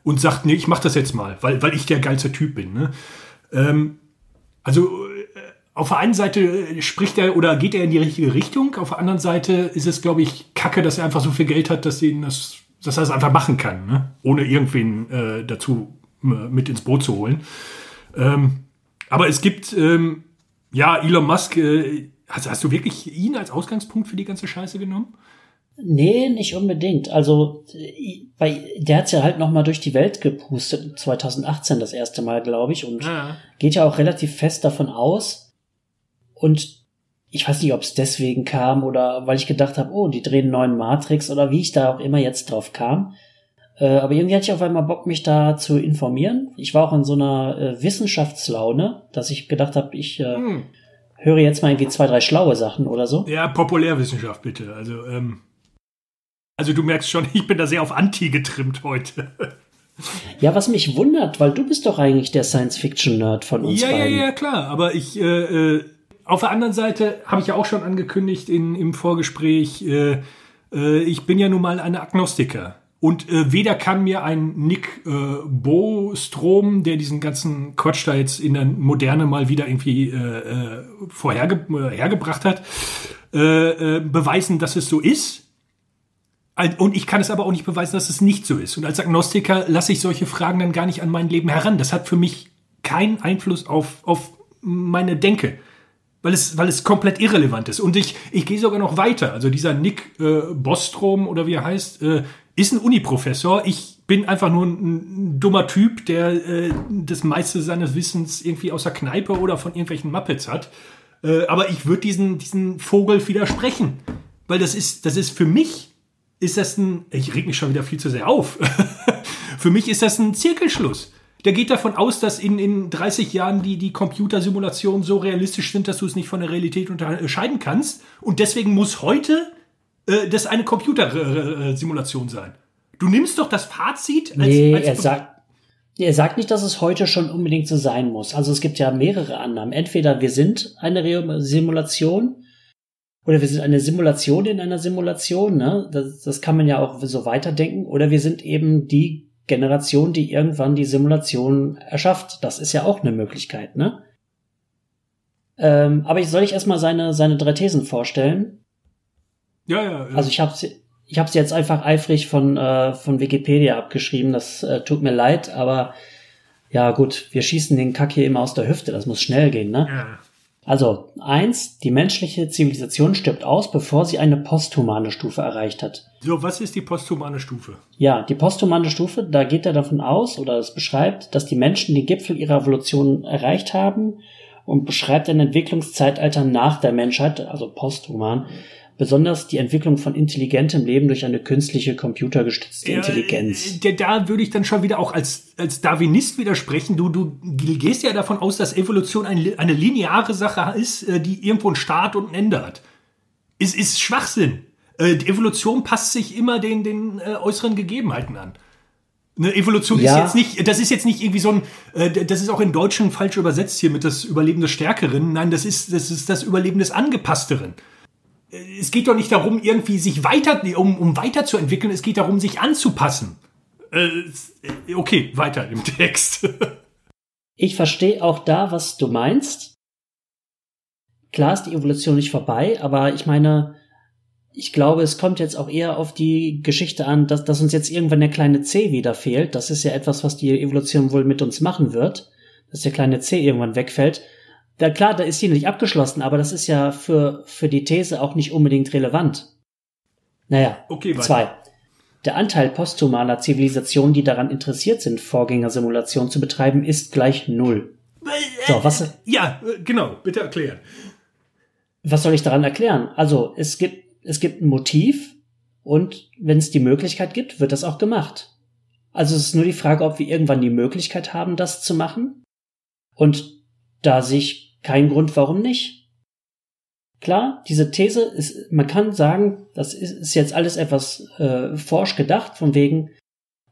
und sagt, nee, ich mach das jetzt mal, weil, weil ich der geilste Typ bin. Ne? Ähm, also äh, auf der einen Seite spricht er oder geht er in die richtige Richtung, auf der anderen Seite ist es, glaube ich, kacke, dass er einfach so viel Geld hat, dass, ihn das, dass er es einfach machen kann, ne? ohne irgendwen äh, dazu mit ins Boot zu holen. Ähm, aber es gibt ähm, Ja, Elon Musk, äh, hast, hast du wirklich ihn als Ausgangspunkt für die ganze Scheiße genommen? Nee, nicht unbedingt. Also, bei, der hat's ja halt noch mal durch die Welt gepustet, 2018 das erste Mal, glaube ich, und ja. geht ja auch relativ fest davon aus. Und ich weiß nicht, ob es deswegen kam oder weil ich gedacht habe, oh, die drehen einen neuen Matrix oder wie ich da auch immer jetzt drauf kam. Äh, aber irgendwie hatte ich auf einmal Bock, mich da zu informieren. Ich war auch in so einer äh, Wissenschaftslaune, dass ich gedacht habe, ich äh, hm. höre jetzt mal irgendwie zwei, drei schlaue Sachen oder so. Ja, Populärwissenschaft bitte. Also ähm, also du merkst schon, ich bin da sehr auf Anti getrimmt heute. Ja, was mich wundert, weil du bist doch eigentlich der Science-Fiction-Nerd von uns ja, beiden. Ja, ja, klar. Aber ich, äh, äh, auf der anderen Seite habe ich ja auch schon angekündigt in, im Vorgespräch, äh, äh, ich bin ja nun mal ein Agnostiker. Und äh, weder kann mir ein Nick äh, Bostrom, der diesen ganzen Quatsch da jetzt in der Moderne mal wieder irgendwie äh, äh, vorhergebracht hat, äh, äh, beweisen, dass es so ist. Und ich kann es aber auch nicht beweisen, dass es nicht so ist. Und als Agnostiker lasse ich solche Fragen dann gar nicht an mein Leben heran. Das hat für mich keinen Einfluss auf, auf meine Denke. Weil es, weil es komplett irrelevant ist. Und ich, ich gehe sogar noch weiter. Also dieser Nick äh, Bostrom oder wie er heißt, äh, ist ein Uniprofessor. Ich bin einfach nur ein, ein dummer Typ, der äh, das meiste seines Wissens irgendwie aus der Kneipe oder von irgendwelchen Muppets hat. Äh, aber ich würde diesen, diesen Vogel widersprechen. Weil das ist, das ist für mich ist das ein, ich reg mich schon wieder viel zu sehr auf. Für mich ist das ein Zirkelschluss. Der geht davon aus, dass in, in 30 Jahren die, die Computersimulationen so realistisch sind, dass du es nicht von der Realität unterscheiden kannst. Und deswegen muss heute äh, das eine Computersimulation sein. Du nimmst doch das Fazit als, nee, als er sagt, er sagt nicht, dass es heute schon unbedingt so sein muss. Also es gibt ja mehrere Annahmen. Entweder wir sind eine Simulation oder wir sind eine Simulation in einer Simulation, ne? Das, das kann man ja auch so weiterdenken. Oder wir sind eben die Generation, die irgendwann die Simulation erschafft. Das ist ja auch eine Möglichkeit, ne? Ähm, aber ich soll ich erstmal seine, seine drei Thesen vorstellen? Ja, ja, ja. Also ich habe sie, ich habe sie jetzt einfach eifrig von, äh, von Wikipedia abgeschrieben. Das äh, tut mir leid, aber ja gut, wir schießen den Kack hier immer aus der Hüfte. Das muss schnell gehen, ne? Ja. Also eins, die menschliche Zivilisation stirbt aus, bevor sie eine posthumane Stufe erreicht hat. So, was ist die posthumane Stufe? Ja, die posthumane Stufe, da geht er davon aus oder es beschreibt, dass die Menschen den Gipfel ihrer Evolution erreicht haben und beschreibt ein Entwicklungszeitalter nach der Menschheit, also posthuman, besonders die Entwicklung von intelligentem Leben durch eine künstliche computergestützte Intelligenz. Äh, da würde ich dann schon wieder auch als, als Darwinist widersprechen. Du, du gehst ja davon aus, dass Evolution ein, eine lineare Sache ist, äh, die irgendwo einen Start und ein Ende hat. Es ist Schwachsinn. Äh, die Evolution passt sich immer den, den äh, äußeren Gegebenheiten an. Eine Evolution ja. ist jetzt nicht, das ist jetzt nicht irgendwie so ein, äh, das ist auch in Deutschen falsch übersetzt hier mit das Überleben des Stärkeren. Nein, das ist, das ist das Überleben des Angepassteren es geht doch nicht darum, irgendwie sich weiter, um, um weiterzuentwickeln, es geht darum, sich anzupassen. Äh, okay, weiter im Text. ich verstehe auch da, was du meinst. Klar ist die Evolution nicht vorbei, aber ich meine, ich glaube, es kommt jetzt auch eher auf die Geschichte an, dass, dass uns jetzt irgendwann der kleine C wieder fehlt. Das ist ja etwas, was die Evolution wohl mit uns machen wird, dass der kleine C irgendwann wegfällt. Ja klar, da ist sie nicht abgeschlossen, aber das ist ja für, für die These auch nicht unbedingt relevant. Naja, okay, zwei. Der Anteil posthumaner Zivilisationen, die daran interessiert sind, Vorgängersimulationen zu betreiben, ist gleich null. So, was? Ja, genau, bitte erklären. Was soll ich daran erklären? Also, es gibt, es gibt ein Motiv und wenn es die Möglichkeit gibt, wird das auch gemacht. Also es ist nur die Frage, ob wir irgendwann die Möglichkeit haben, das zu machen. Und da sich kein Grund, warum nicht. Klar, diese These ist, man kann sagen, das ist, ist jetzt alles etwas äh, forsch gedacht, von wegen,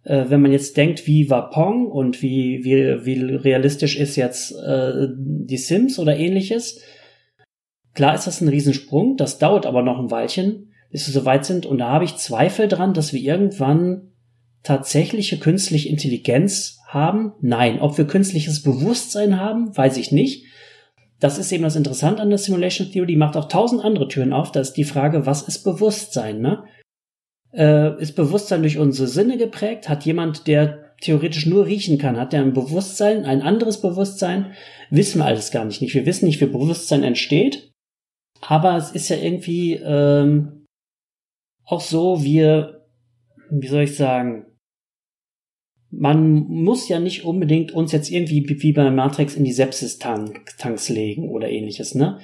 äh, wenn man jetzt denkt, wie war Pong und wie, wie, wie realistisch ist jetzt äh, die Sims oder ähnliches. Klar ist das ein Riesensprung, das dauert aber noch ein Weilchen, bis wir so weit sind. Und da habe ich Zweifel dran, dass wir irgendwann tatsächliche künstliche Intelligenz haben? Nein. Ob wir künstliches Bewusstsein haben, weiß ich nicht. Das ist eben das Interessante an der Simulation Theory. Die macht auch tausend andere Türen auf. Da ist die Frage, was ist Bewusstsein? Ne? Äh, ist Bewusstsein durch unsere Sinne geprägt? Hat jemand, der theoretisch nur riechen kann. Hat er ein Bewusstsein, ein anderes Bewusstsein? Wissen wir alles gar nicht. Wir wissen nicht, wie Bewusstsein entsteht. Aber es ist ja irgendwie ähm, auch so, wir, wie soll ich sagen, man muss ja nicht unbedingt uns jetzt irgendwie wie bei Matrix in die Sepsis-Tanks legen oder ähnliches, ne?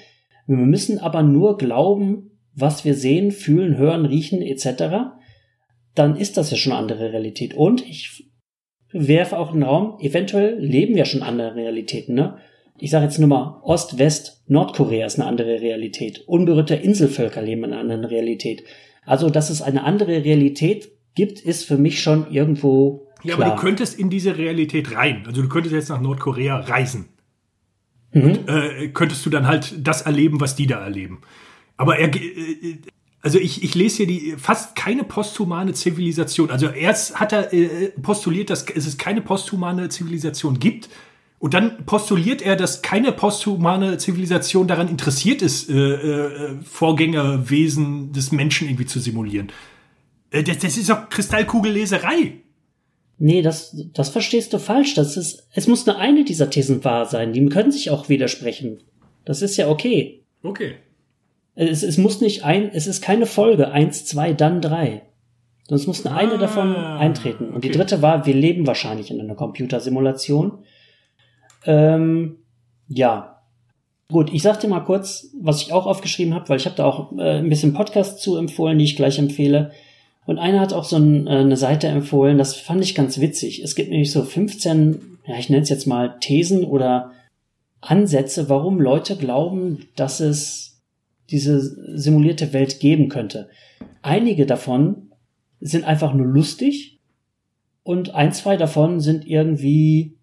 Wir müssen aber nur glauben, was wir sehen, fühlen, hören, riechen etc. Dann ist das ja schon eine andere Realität. Und ich werfe auch in den Raum, eventuell leben wir schon andere Realitäten, ne? Ich sage jetzt nur mal, Ost, West, Nordkorea ist eine andere Realität. Unberührte Inselvölker leben in einer anderen Realität. Also, dass es eine andere Realität gibt, ist für mich schon irgendwo ja, Klar. aber du könntest in diese Realität rein. Also du könntest jetzt nach Nordkorea reisen. Mhm. Und äh, könntest du dann halt das erleben, was die da erleben. Aber er, äh, also ich, ich lese hier die fast keine posthumane Zivilisation. Also erst hat er äh, postuliert, dass es keine posthumane Zivilisation gibt. Und dann postuliert er, dass keine posthumane Zivilisation daran interessiert ist, äh, äh, Vorgängerwesen des Menschen irgendwie zu simulieren. Äh, das, das ist doch Kristallkugelleserei. Nee, das, das verstehst du falsch. Das ist, es muss nur eine dieser Thesen wahr sein. Die können sich auch widersprechen. Das ist ja okay. Okay. Es, es muss nicht ein, es ist keine Folge. Eins, zwei, dann drei. Sonst muss nur ah, eine davon eintreten. Und okay. die dritte war, wir leben wahrscheinlich in einer Computersimulation. Ähm, ja. Gut, ich sag dir mal kurz, was ich auch aufgeschrieben habe, weil ich habe da auch äh, ein bisschen Podcast zu empfohlen, die ich gleich empfehle. Und einer hat auch so ein, äh, eine Seite empfohlen, das fand ich ganz witzig. Es gibt nämlich so 15, ja, ich nenne es jetzt mal Thesen oder Ansätze, warum Leute glauben, dass es diese simulierte Welt geben könnte. Einige davon sind einfach nur lustig und ein, zwei davon sind irgendwie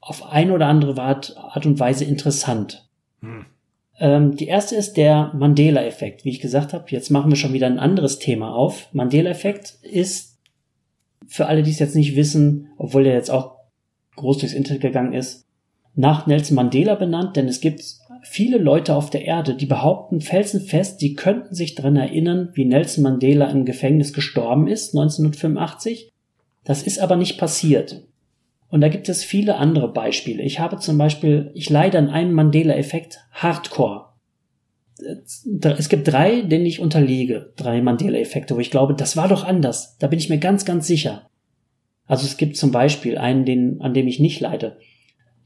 auf ein oder andere Art, und Weise interessant. Hm. Ähm, die erste ist der Mandela-Effekt. Wie ich gesagt habe, jetzt machen wir schon wieder ein anderes Thema auf. Mandela-Effekt ist, für alle, die es jetzt nicht wissen, obwohl der jetzt auch groß durchs Internet gegangen ist, nach Nelson Mandela benannt, denn es gibt viele Leute auf der Erde, die behaupten felsenfest, die könnten sich daran erinnern, wie Nelson Mandela im Gefängnis gestorben ist, 1985. Das ist aber nicht passiert. Und da gibt es viele andere Beispiele. Ich habe zum Beispiel, ich leide an einem Mandela-Effekt Hardcore. Es gibt drei, denen ich unterliege. Drei Mandela-Effekte, wo ich glaube, das war doch anders. Da bin ich mir ganz, ganz sicher. Also es gibt zum Beispiel einen, den, an dem ich nicht leide.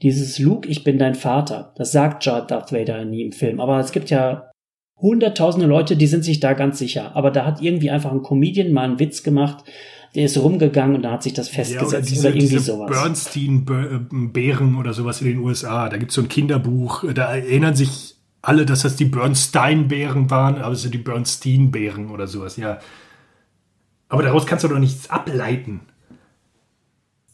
Dieses Luke, ich bin dein Vater. Das sagt Darth Vader nie im Film. Aber es gibt ja hunderttausende Leute, die sind sich da ganz sicher. Aber da hat irgendwie einfach ein Comedian mal einen Witz gemacht der ist rumgegangen und da hat sich das festgesetzt ja, oder, diese, oder irgendwie sowas. Bernstein-Bären oder sowas in den USA. Da gibt es so ein Kinderbuch, da erinnern sich alle, dass das die Bernstein-Bären waren, aber es sind die Bernstein-Bären oder sowas, ja. Aber daraus kannst du doch nichts ableiten.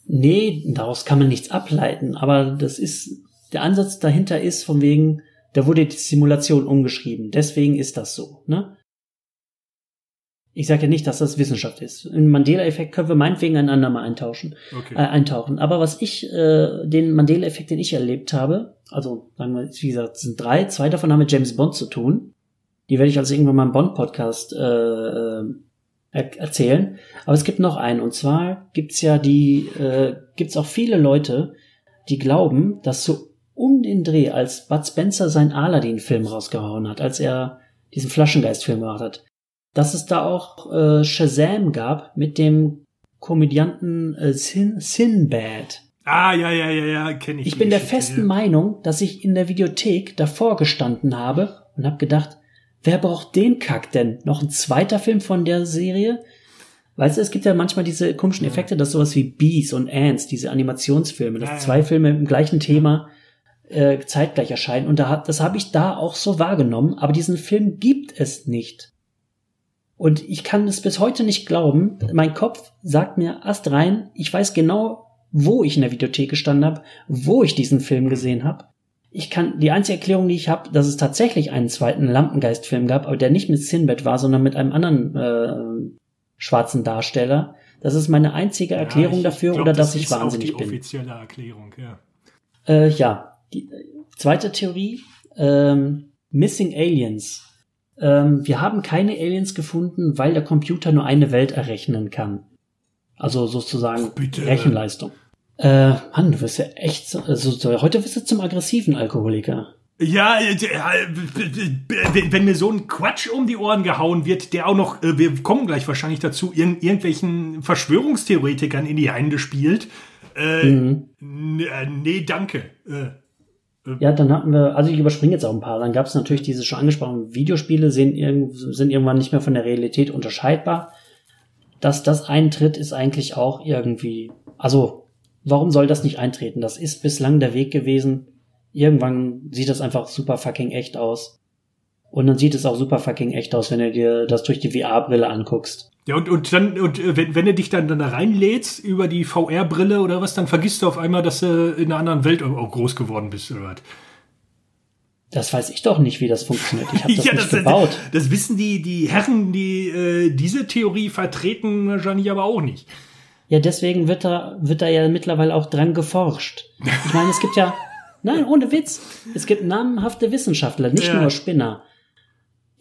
Nee, daraus kann man nichts ableiten, aber das ist, der Ansatz dahinter ist von wegen, da wurde die Simulation umgeschrieben. Deswegen ist das so, ne? Ich sage ja nicht, dass das Wissenschaft ist. Im Mandela-Effekt können wir meinetwegen ein andermal eintauschen, okay. äh, eintauchen. Aber was ich, äh, den Mandela-Effekt, den ich erlebt habe, also sagen wir, wie gesagt, sind drei, zwei davon haben mit James Bond zu tun. Die werde ich also irgendwann mal im Bond-Podcast äh, äh er erzählen. Aber es gibt noch einen. Und zwar gibt's ja die, äh, gibt's auch viele Leute, die glauben, dass so um den Dreh, als Bud Spencer seinen Aladdin-Film rausgehauen hat, als er diesen Flaschengeist-Film gemacht hat, dass es da auch äh, Shazam gab mit dem Komödianten äh, Sin Sinbad. Ah, ja, ja, ja, ja, kenne ich. Ich bin der festen ja. Meinung, dass ich in der Videothek davor gestanden habe und habe gedacht, wer braucht den Kack denn? Noch ein zweiter Film von der Serie? Weißt du, es gibt ja manchmal diese komischen Effekte, dass sowas wie Bees und Ants, diese Animationsfilme, dass ja, ja. zwei Filme im gleichen Thema äh, zeitgleich erscheinen. Und da das habe ich da auch so wahrgenommen, aber diesen Film gibt es nicht. Und ich kann es bis heute nicht glauben. Mein Kopf sagt mir erst rein, ich weiß genau, wo ich in der Videothek gestanden habe, wo ich diesen Film gesehen habe. Ich kann die einzige Erklärung, die ich habe, dass es tatsächlich einen zweiten Lampengeist-Film gab, aber der nicht mit Sinbad war, sondern mit einem anderen äh, schwarzen Darsteller. Das ist meine einzige Erklärung ja, dafür, glaub, oder dass ich wahnsinnig bin. Das ist die offizielle Erklärung, ja. Äh, ja, die zweite Theorie: ähm, Missing Aliens ähm, wir haben keine Aliens gefunden, weil der Computer nur eine Welt errechnen kann. Also sozusagen Bitte. Rechenleistung. Äh, Mann, du wirst ja echt, also heute wirst du zum aggressiven Alkoholiker. Ja, äh, äh, wenn mir so ein Quatsch um die Ohren gehauen wird, der auch noch, äh, wir kommen gleich wahrscheinlich dazu, irgendwelchen Verschwörungstheoretikern in die Hände spielt. Äh, mhm. Nee, danke. Ja, dann hatten wir, also ich überspringe jetzt auch ein paar. Dann gab es natürlich diese schon angesprochenen Videospiele, sind, sind irgendwann nicht mehr von der Realität unterscheidbar. Dass das eintritt, ist eigentlich auch irgendwie, also warum soll das nicht eintreten? Das ist bislang der Weg gewesen irgendwann sieht das einfach super fucking echt aus. Und dann sieht es auch super fucking echt aus, wenn du dir das durch die VR-Brille anguckst. Ja, und, und dann, und äh, wenn, wenn du dich dann, dann da reinlädst über die VR-Brille oder was, dann vergisst du auf einmal, dass du in einer anderen Welt auch groß geworden bist oder was. Das weiß ich doch nicht, wie das funktioniert. Ich habe das ja, nicht das, gebaut. Das, das, wissen die, die Herren, die äh, diese Theorie vertreten, wahrscheinlich aber auch nicht. Ja, deswegen wird da, wird da ja mittlerweile auch dran geforscht. Ich meine, es gibt ja, Nein, ohne Witz. Es gibt namhafte Wissenschaftler, nicht ja. nur Spinner,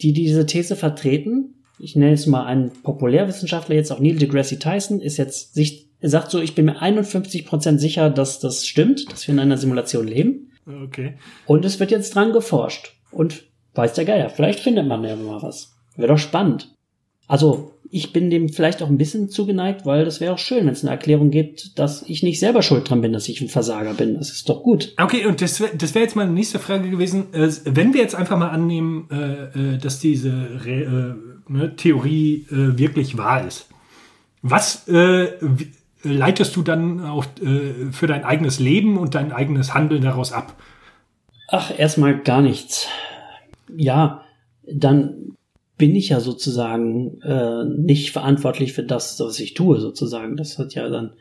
die diese These vertreten. Ich nenne es mal einen Populärwissenschaftler, jetzt auch Neil deGrasse Tyson, ist jetzt sich, er sagt so, ich bin mir 51% sicher, dass das stimmt, dass wir in einer Simulation leben. Okay. Und es wird jetzt dran geforscht. Und weiß der Geier, vielleicht findet man ja mal was. Wäre doch spannend. Also, ich bin dem vielleicht auch ein bisschen zugeneigt, weil das wäre auch schön, wenn es eine Erklärung gibt, dass ich nicht selber schuld dran bin, dass ich ein Versager bin. Das ist doch gut. Okay, und das, das wäre jetzt meine nächste Frage gewesen. Äh, wenn wir jetzt einfach mal annehmen, äh, äh, dass diese ne, Theorie wirklich wahr ist, was leitest du dann auch für dein eigenes Leben und dein eigenes Handeln daraus ab? Ach, erstmal gar nichts. Ja, dann bin ich ja sozusagen äh, nicht verantwortlich für das, was ich tue, sozusagen. Das hat ja dann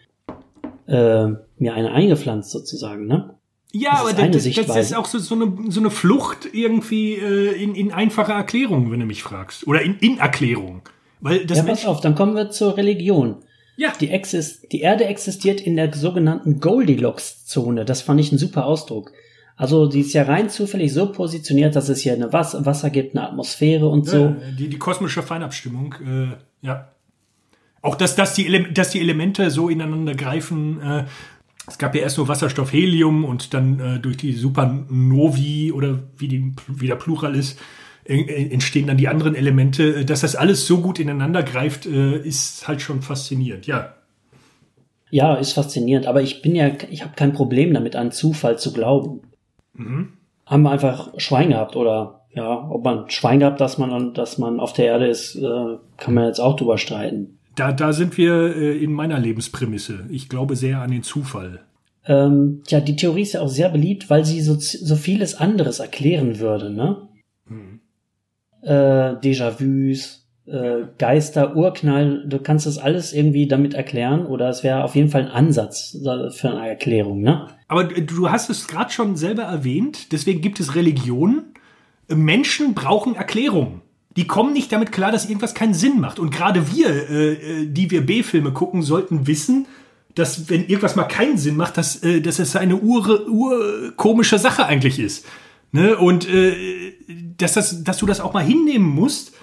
äh, mir eine eingepflanzt, sozusagen, ne? Ja, das aber das, das, ist auch so, so, eine, so eine Flucht irgendwie äh, in, in einfache Erklärung, wenn du mich fragst. Oder in, in Erklärung. Weil das ja, pass auf, dann kommen wir zur Religion. Ja. Die, exist die Erde existiert in der sogenannten Goldilocks-Zone. Das fand ich ein super Ausdruck. Also die ist ja rein zufällig so positioniert, dass es hier eine Was Wasser gibt, eine Atmosphäre und so. Ja, die, die kosmische Feinabstimmung, äh, ja. Auch dass, dass, die Ele dass die Elemente so ineinander greifen. Äh, es gab ja erst nur Wasserstoff, Helium und dann äh, durch die Supernovi oder wie, die, wie der Plural ist, entstehen dann die anderen Elemente. Dass das alles so gut ineinander greift, äh, ist halt schon faszinierend, ja. Ja, ist faszinierend, aber ich bin ja, ich habe kein Problem damit, an Zufall zu glauben. Mhm. Haben wir einfach Schwein gehabt oder ja, ob man Schwein gehabt, dass man, dass man auf der Erde ist, äh, kann man jetzt auch drüber streiten. Da, da sind wir äh, in meiner Lebensprämisse. Ich glaube sehr an den Zufall. Ähm, ja, die Theorie ist ja auch sehr beliebt, weil sie so, so vieles anderes erklären würde, ne? Mhm. Äh, Déjà-vus, äh, Geister, Urknall, du kannst das alles irgendwie damit erklären oder es wäre auf jeden Fall ein Ansatz für eine Erklärung, ne? Aber du hast es gerade schon selber erwähnt, deswegen gibt es Religionen. Menschen brauchen Erklärungen. Die kommen nicht damit klar, dass irgendwas keinen Sinn macht. Und gerade wir, äh, äh die wir B-Filme gucken, sollten wissen, dass wenn irgendwas mal keinen Sinn macht, dass, äh, dass es eine ur, urkomische Sache eigentlich ist. Ne? Und äh, dass, das, dass du das auch mal hinnehmen musst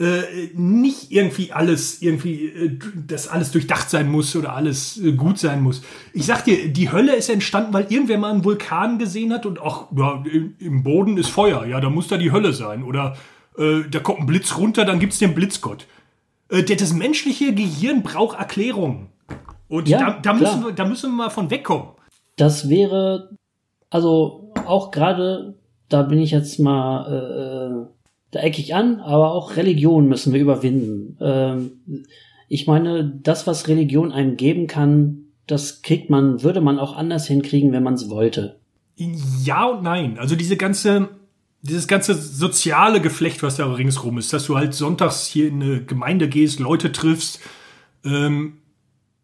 äh, nicht irgendwie alles irgendwie, äh, dass alles durchdacht sein muss oder alles äh, gut sein muss. Ich sag dir, die Hölle ist entstanden, weil irgendwer mal einen Vulkan gesehen hat und ach, ja, im Boden ist Feuer, ja, da muss da die Hölle sein. Oder äh, da kommt ein Blitz runter, dann gibt's den Blitzgott. Äh, das menschliche Gehirn braucht Erklärungen. Und ja, da, da müssen wir, da müssen wir mal von wegkommen. Das wäre, also auch gerade, da bin ich jetzt mal äh, da ecke ich an, aber auch Religion müssen wir überwinden. Ähm, ich meine, das, was Religion einem geben kann, das kriegt man, würde man auch anders hinkriegen, wenn man es wollte. Ja und nein. Also diese ganze, dieses ganze soziale Geflecht, was da ringsrum ist, dass du halt sonntags hier in eine Gemeinde gehst, Leute triffst. Ähm,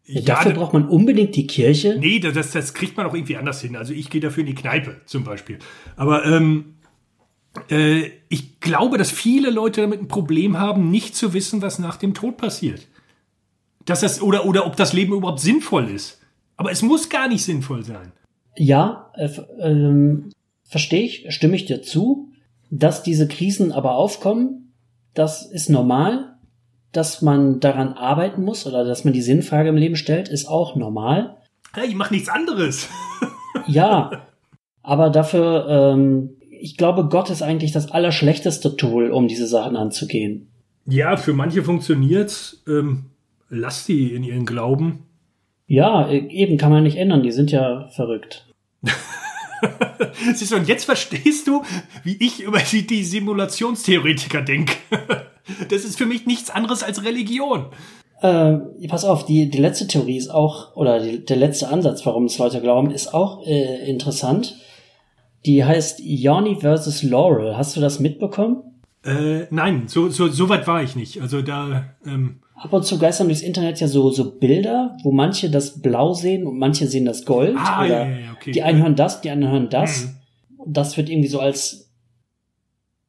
ja, dafür braucht man unbedingt die Kirche. Nee, das, das kriegt man auch irgendwie anders hin. Also ich gehe dafür in die Kneipe zum Beispiel. Aber ähm, äh, ich glaube, dass viele Leute damit ein Problem haben, nicht zu wissen, was nach dem Tod passiert. Dass das, oder, oder ob das Leben überhaupt sinnvoll ist. Aber es muss gar nicht sinnvoll sein. Ja, äh, ähm, verstehe ich, stimme ich dir zu. Dass diese Krisen aber aufkommen, das ist normal. dass man daran arbeiten muss oder dass man die Sinnfrage im Leben stellt, ist auch normal. Hey, ich mach nichts anderes. ja, aber dafür, ähm, ich glaube, Gott ist eigentlich das allerschlechteste Tool, um diese Sachen anzugehen. Ja, für manche funktioniert's. Ähm, lass die in ihren Glauben. Ja, e, eben kann man nicht ändern. Die sind ja verrückt. Siehst du, und jetzt verstehst du, wie ich über die, die Simulationstheoretiker denke. das ist für mich nichts anderes als Religion. Äh, pass auf, die, die letzte Theorie ist auch, oder die, der letzte Ansatz, warum es Leute glauben, ist auch äh, interessant. Die heißt Yanni versus Laurel. Hast du das mitbekommen? Äh, nein, so, so, so weit war ich nicht. Also da. Ähm Ab und zu geistern durchs Internet ja so, so Bilder, wo manche das Blau sehen und manche sehen das Gold. Ah, oder ja, ja, okay. Die einen hören das, die anderen hören das. Mhm. Und das wird irgendwie so als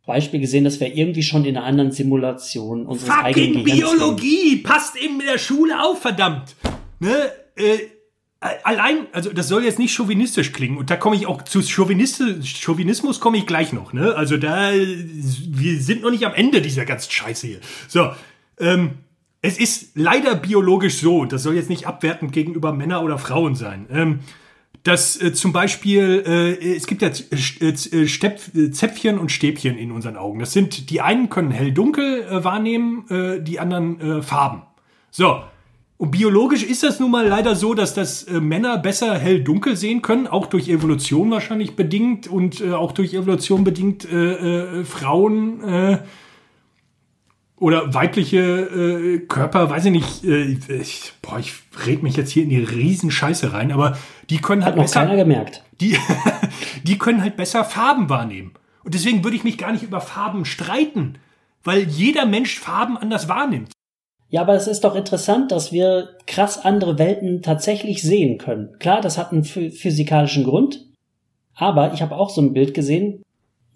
Beispiel gesehen, dass wir irgendwie schon in einer anderen Simulation unseres eigenen Fucking Gehirns leben. Biologie! Passt eben in der Schule auf, verdammt! Ne? Äh, allein, also das soll jetzt nicht chauvinistisch klingen und da komme ich auch zu Chauvinist Chauvinismus komme ich gleich noch, ne? Also da, wir sind noch nicht am Ende dieser ganzen Scheiße hier. So, ähm, es ist leider biologisch so, das soll jetzt nicht abwertend gegenüber Männer oder Frauen sein, ähm, dass äh, zum Beispiel, äh, es gibt ja äh, Zäpfchen und Stäbchen in unseren Augen. Das sind, die einen können hell-dunkel wahrnehmen, die anderen Farben. So, und biologisch ist das nun mal leider so, dass das Männer besser hell-dunkel sehen können, auch durch Evolution wahrscheinlich bedingt und auch durch Evolution bedingt äh, Frauen oder weibliche äh, Körper, weiß ich nicht, äh, ich, boah, ich red mich jetzt hier in die Riesenscheiße rein, aber die können halt Hat noch besser, keiner gemerkt. die, die können halt besser Farben wahrnehmen. Und deswegen würde ich mich gar nicht über Farben streiten, weil jeder Mensch Farben anders wahrnimmt. Ja, aber es ist doch interessant, dass wir krass andere Welten tatsächlich sehen können. Klar, das hat einen phy- physikalischen Grund, aber ich habe auch so ein Bild gesehen,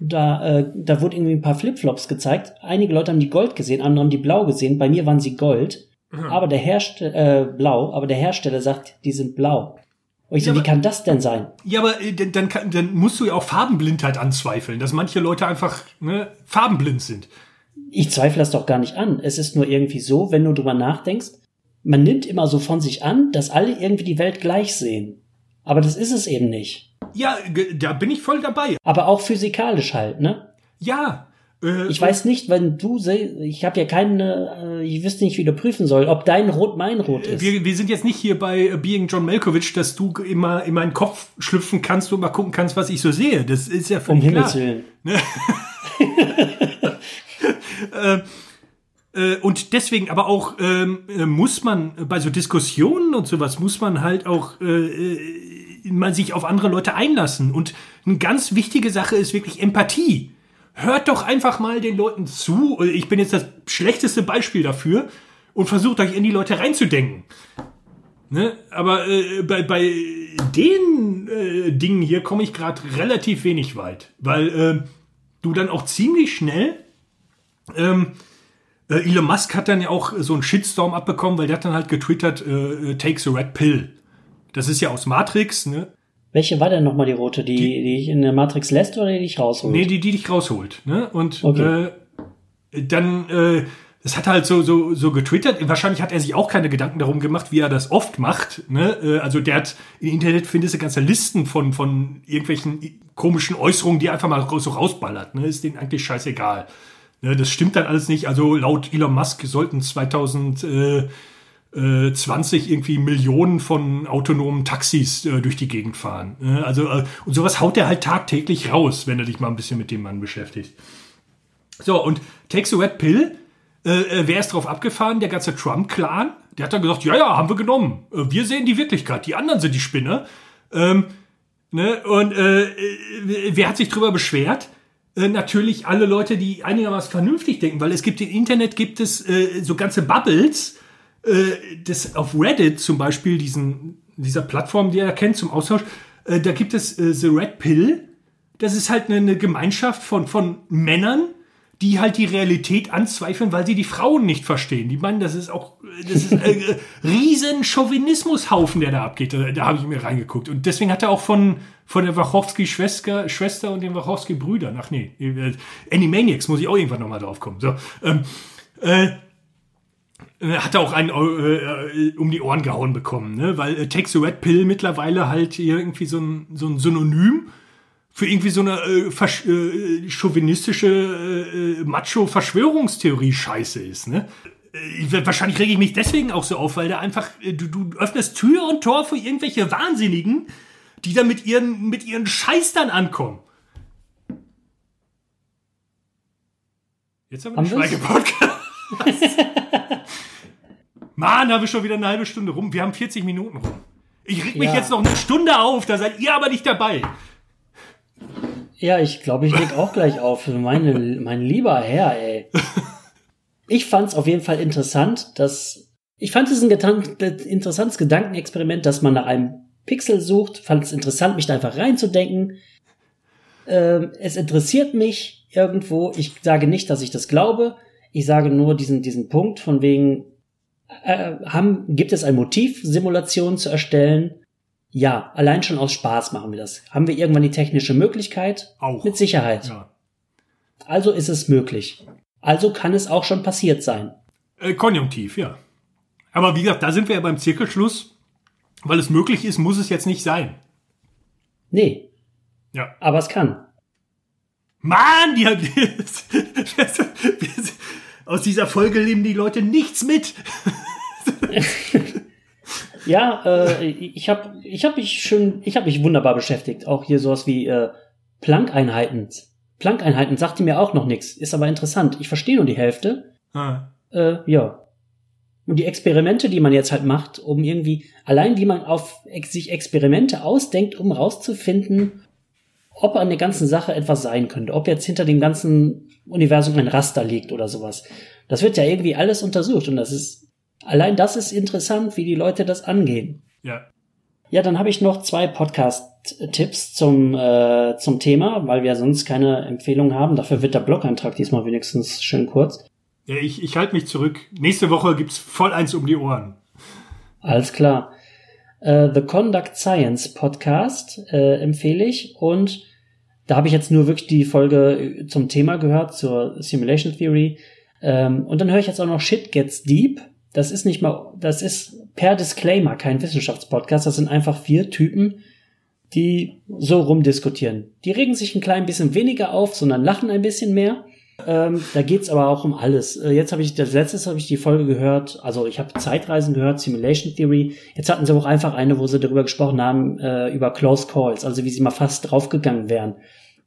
da, äh, da wurde irgendwie ein paar Flipflops gezeigt. Einige Leute haben die Gold gesehen, andere haben die blau gesehen. Bei mir waren sie Gold, aber der Hersteller äh, blau, aber der Hersteller sagt, die sind blau. Und ich so, Ja, wie aber- kann das denn sein? Ja, aber äh, dann, dann, kann, dann musst du ja auch Farbenblindheit anzweifeln, dass manche Leute einfach ne, farbenblind sind. Ich zweifle das doch gar nicht an. Es ist nur irgendwie so, wenn du drüber nachdenkst, man nimmt immer so von sich an, dass alle irgendwie die Welt gleich sehen. Aber das ist es eben nicht. Ja, da bin ich voll dabei. Aber auch physikalisch halt, ne? Ja. Äh, Ich weiß nicht, wenn du ich habe ja keine, äh, ich wüsste nicht, wie du prüfen soll, ob dein Rot mein Rot ist. wir, wir sind jetzt nicht hier bei äh, Being John Malkovich, dass du immer in meinen Kopf schlüpfen kannst und mal gucken kannst, was ich so sehe. Das ist ja um völlig Himmels. Willen. Äh, und deswegen aber auch ähm, äh, muss man äh, bei so Diskussionen und sowas muss man halt auch äh, mal sich auf andere Leute einlassen. Und eine ganz wichtige Sache ist wirklich Empathie. Hört doch einfach mal den Leuten zu. Ich bin jetzt das schlechteste Beispiel dafür und versucht euch in die Leute reinzudenken. Ne? Aber äh, bei, bei den äh, Dingen hier komme ich gerade relativ wenig weit, weil äh, du dann auch ziemlich schnell ähm, äh, Elon Musk hat dann ja auch so einen Shitstorm abbekommen, weil der hat dann halt getwittert, äh, äh, take the red pill. Das ist ja aus Matrix, ne? Welche war denn nochmal die rote? Die, die, ich in der Matrix lässt oder die dich rausholt? Nee, die, die dich rausholt, ne? Und Okay. äh, dann, äh, das hat er halt so, so, so getwittert. Wahrscheinlich hat er sich auch keine Gedanken darum gemacht, wie er das oft macht. Ne? Äh, Also der hat im Internet findest du ganze Listen von, von irgendwelchen komischen Äußerungen, die er einfach mal so rausballert. Ne? Ist denen eigentlich scheißegal. Ne? Das stimmt dann alles nicht. Also laut Elon Musk sollten 2020 irgendwie Millionen von autonomen Taxis äh, durch die Gegend fahren. Ne? Also äh, und sowas haut er halt tagtäglich raus, wenn er dich mal ein bisschen mit dem Mann beschäftigt. So, und Take the Red Pill, äh, äh, wer ist drauf abgefahren? Der ganze Trump-Clan. Der hat dann gesagt, ja, ja, haben wir genommen. Äh, wir sehen die Wirklichkeit, die anderen sind die Spinner. Ähm, ne? Und äh, äh, wer hat sich drüber beschwert? Äh, natürlich alle Leute, die einigermaßen vernünftig denken, weil es gibt im Internet gibt es äh, so ganze Bubbles, äh, das auf Reddit zum Beispiel, diesen, dieser Plattform, die ihr kennt zum Austausch, äh, da gibt es äh, The Red Pill. Das ist halt eine, eine Gemeinschaft von, von Männern, die halt die Realität anzweifeln, weil sie die Frauen nicht verstehen. Die meinen, das ist auch, das ist ein äh, riesen Chauvinismushaufen, der da abgeht. Da, da habe ich mir reingeguckt. Und deswegen hat er auch von, von der Wachowski-Schwester Schwester und den Wachowski-Brüdern, ach nee, äh, Animaniacs, muss ich auch irgendwann nochmal drauf kommen. So, ähm, äh, äh, hat er auch einen äh, äh, um die Ohren gehauen bekommen, ne? Weil äh, Takes a Red Pill mittlerweile halt irgendwie so ein, so ein Synonym für irgendwie so eine äh, versch äh, chauvinistische äh, Macho-Verschwörungstheorie-Scheiße ist, ne? Äh, wahrscheinlich rege ich mich deswegen auch so auf, weil da einfach, äh, du, du öffnest Tür und Tor für irgendwelche Wahnsinnigen, die dann mit ihren, mit ihren Scheiß dann ankommen. Jetzt haben wir einen Schweigepodcast. Mann, habe ich schon wieder eine halbe Stunde rum. Wir haben 40 Minuten rum. Ich reg mich ja. jetzt noch eine Stunde auf, da seid ihr aber nicht dabei. Ja, ich glaube, ich leg auch gleich auf. Meine, mein lieber Herr, ey. Ich fand's auf jeden Fall interessant, dass ich fand es ein interessantes Gedankenexperiment, dass man nach einem Pixel sucht. Fand es interessant, mich da einfach reinzudenken. Ähm, es interessiert mich irgendwo. Ich sage nicht, dass ich das glaube. Ich sage nur diesen, diesen Punkt von wegen, äh, haben, gibt es ein Motiv, Simulationen zu erstellen? Ja, allein schon aus Spaß machen wir das. Haben wir irgendwann die technische Möglichkeit? Auch. Mit Sicherheit. Ja. Also ist es möglich. Also kann es auch schon passiert sein. Äh, konjunktiv, ja. Aber wie gesagt, da sind wir ja beim Zirkelschluss. Weil es möglich ist, muss es jetzt nicht sein. Nee. Ja. Aber es kann. Mann, die, die, aus dieser Folge nehmen die Leute nichts mit. ja, äh, ich habe ich hab mich schön, ich habe mich wunderbar beschäftigt. Auch hier sowas wie äh, Plankeinheiten. Plankeinheiten sagte mir auch noch nichts, ist aber interessant. Ich verstehe nur die Hälfte. Ah. Äh, ja. Und die Experimente, die man jetzt halt macht, um irgendwie, allein wie man auf sich Experimente ausdenkt, um rauszufinden, ob an der ganzen Sache etwas sein könnte, ob jetzt hinter dem ganzen Universum ein Raster liegt oder sowas. Das wird ja irgendwie alles untersucht und das ist, allein das ist interessant, wie die Leute das angehen. Ja. Ja, dann habe ich noch zwei Podcast-Tipps zum, äh, zum Thema, weil wir sonst keine Empfehlung haben. Dafür wird der Blog-Eintrag diesmal wenigstens schön kurz. Ja, ich, ich halte mich zurück. Nächste Woche gibt's voll eins um die Ohren. Alles klar. Äh, The Conduct Science Podcast äh, empfehle ich und da habe ich jetzt nur wirklich die Folge zum Thema gehört, zur Simulation Theory. Ähm, und dann höre ich jetzt auch noch Shit Gets Deep. Das ist nicht mal, das ist per Disclaimer kein Wissenschaftspodcast. Das sind einfach vier Typen, die so rumdiskutieren. Die regen sich ein klein bisschen weniger auf, sondern lachen ein bisschen mehr. Ähm, da geht's aber auch um alles. Äh, jetzt habe ich, das letztes habe ich die Folge gehört, also ich habe Zeitreisen gehört, Simulation Theory. Jetzt hatten sie auch einfach eine, wo sie darüber gesprochen haben, äh, über Close Calls, also wie sie mal fast draufgegangen wären.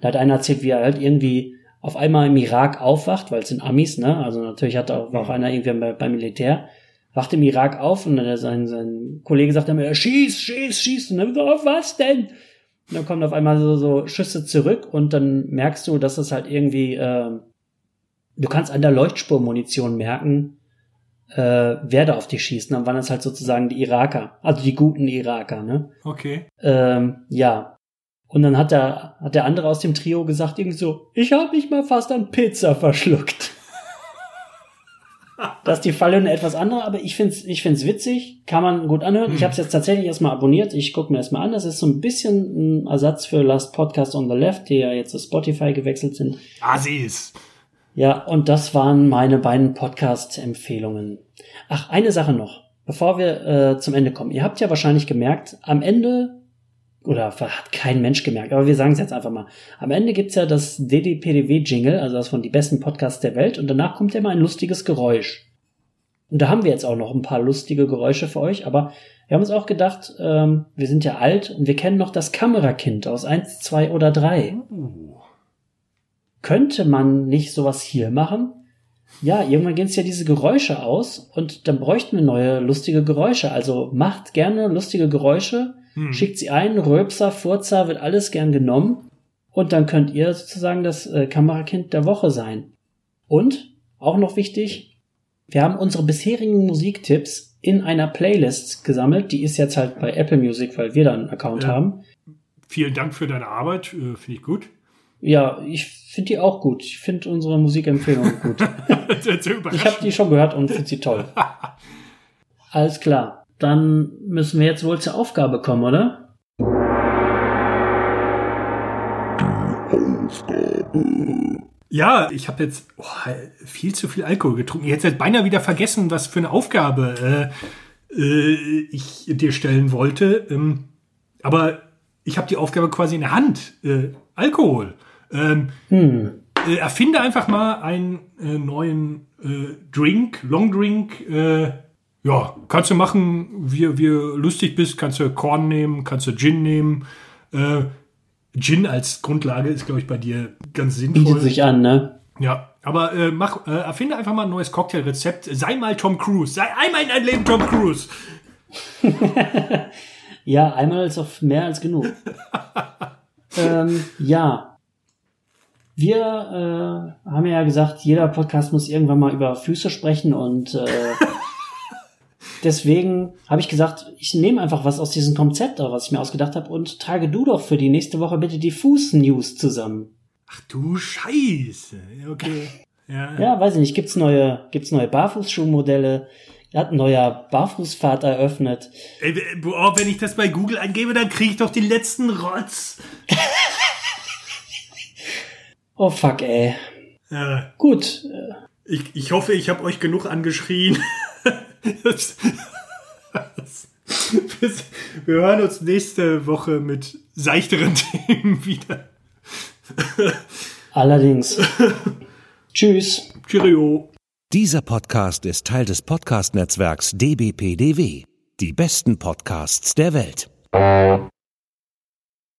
Da hat einer erzählt, wie er halt irgendwie auf einmal im Irak aufwacht, weil es sind Amis, ne? Also natürlich hat auch, war auch einer irgendwie beim, beim Militär, wacht im Irak auf und dann sein, sein Kollege sagt dann, schieß, schieß, schieß. Und dann, oh, was denn? Und dann kommen auf einmal so, so Schüsse zurück und dann merkst du, dass es halt irgendwie, äh, du kannst an der Leuchtspurmunition merken, äh, wer da auf dich schießt. Dann waren das halt sozusagen die Iraker, also die guten Iraker, ne? Okay. Ähm, ja, und dann hat der, hat der andere aus dem Trio gesagt, irgendwie so, ich habe mich mal fast an Pizza verschluckt. das ist die Falle eine etwas andere, aber ich find's, ich find's witzig, kann man gut anhören. Hm. Ich habe es jetzt tatsächlich erstmal abonniert. Ich gucke mir erstmal an. Das ist so ein bisschen ein Ersatz für Last Podcast on the Left, die ja jetzt zu Spotify gewechselt sind. Ah, sie ist. Ja, und das waren meine beiden Podcast-Empfehlungen. Ach, eine Sache noch, bevor wir äh, zum Ende kommen. Ihr habt ja wahrscheinlich gemerkt, am Ende oder hat kein Mensch gemerkt, aber wir sagen es jetzt einfach mal. Am Ende gibt's ja das DDPDW-Jingle, also das von die besten Podcasts der Welt, und danach kommt ja mal ein lustiges Geräusch. Und da haben wir jetzt auch noch ein paar lustige Geräusche für euch, aber wir haben uns auch gedacht, ähm, wir sind ja alt und wir kennen noch das Kamerakind aus eins, zwei oder drei. Uh. Könnte man nicht sowas hier machen? Ja, irgendwann gehen es ja diese Geräusche aus und dann bräuchten wir neue lustige Geräusche. Also macht gerne lustige Geräusche hm. Schickt sie ein, Röpser, Furzer, wird alles gern genommen. Und dann könnt ihr sozusagen das äh, Kamerakind der Woche sein. Und, auch noch wichtig, wir haben unsere bisherigen Musiktipps in einer Playlist gesammelt. Die ist jetzt halt bei Apple Music, weil wir da einen Account ja. haben. Vielen Dank für deine Arbeit, äh, finde ich gut. Ja, ich finde die auch gut. Ich finde unsere Musikempfehlungen gut. ich habe die schon gehört und finde sie toll. Alles klar dann müssen wir jetzt wohl zur Aufgabe kommen, oder? Die Aufgabe. Ja, ich habe jetzt oh, viel zu viel Alkohol getrunken. Ich hätte jetzt beinahe wieder vergessen, was für eine Aufgabe äh, äh, ich dir stellen wollte. Ähm, aber ich habe die Aufgabe quasi in der Hand. Äh, Alkohol. Ähm, hm. äh, erfinde einfach mal einen äh, neuen äh, Drink, Long Drink. Äh, ja, kannst du machen, wie, wie lustig bist. Kannst du Korn nehmen, kannst du Gin nehmen. Äh, Gin als Grundlage ist, glaube ich, bei dir ganz sinnvoll. Bietet sich an, ne? Ja, aber äh, mach, äh, erfinde einfach mal ein neues Cocktailrezept. Sei mal Tom Cruise. Sei einmal in dein Leben Tom Cruise. ja, einmal ist auch mehr als genug. ähm, ja. Wir äh, haben ja gesagt, jeder Podcast muss irgendwann mal über Füße sprechen und äh, deswegen habe ich gesagt, ich nehme einfach was aus diesem Konzept, was ich mir ausgedacht habe, und trage du doch für die nächste Woche bitte die Fuß-News zusammen. Ach du Scheiße. Okay. Ja, ja weiß ich nicht. Gibt's neue, gibt's neue Barfußschuhmodelle? hat ein neuer Barfußpfad eröffnet. Ey, oh, wenn ich das bei Google angebe, dann kriege ich doch den letzten Rotz. oh fuck, ey. Ja. Gut. Ich, ich hoffe, ich habe euch genug angeschrien. das, das, wir hören uns nächste Woche mit seichteren Themen wieder. Allerdings. Tschüss. Cheerio. Dieser Podcast ist Teil des Podcast-Netzwerks dbpdw. Die besten Podcasts der Welt.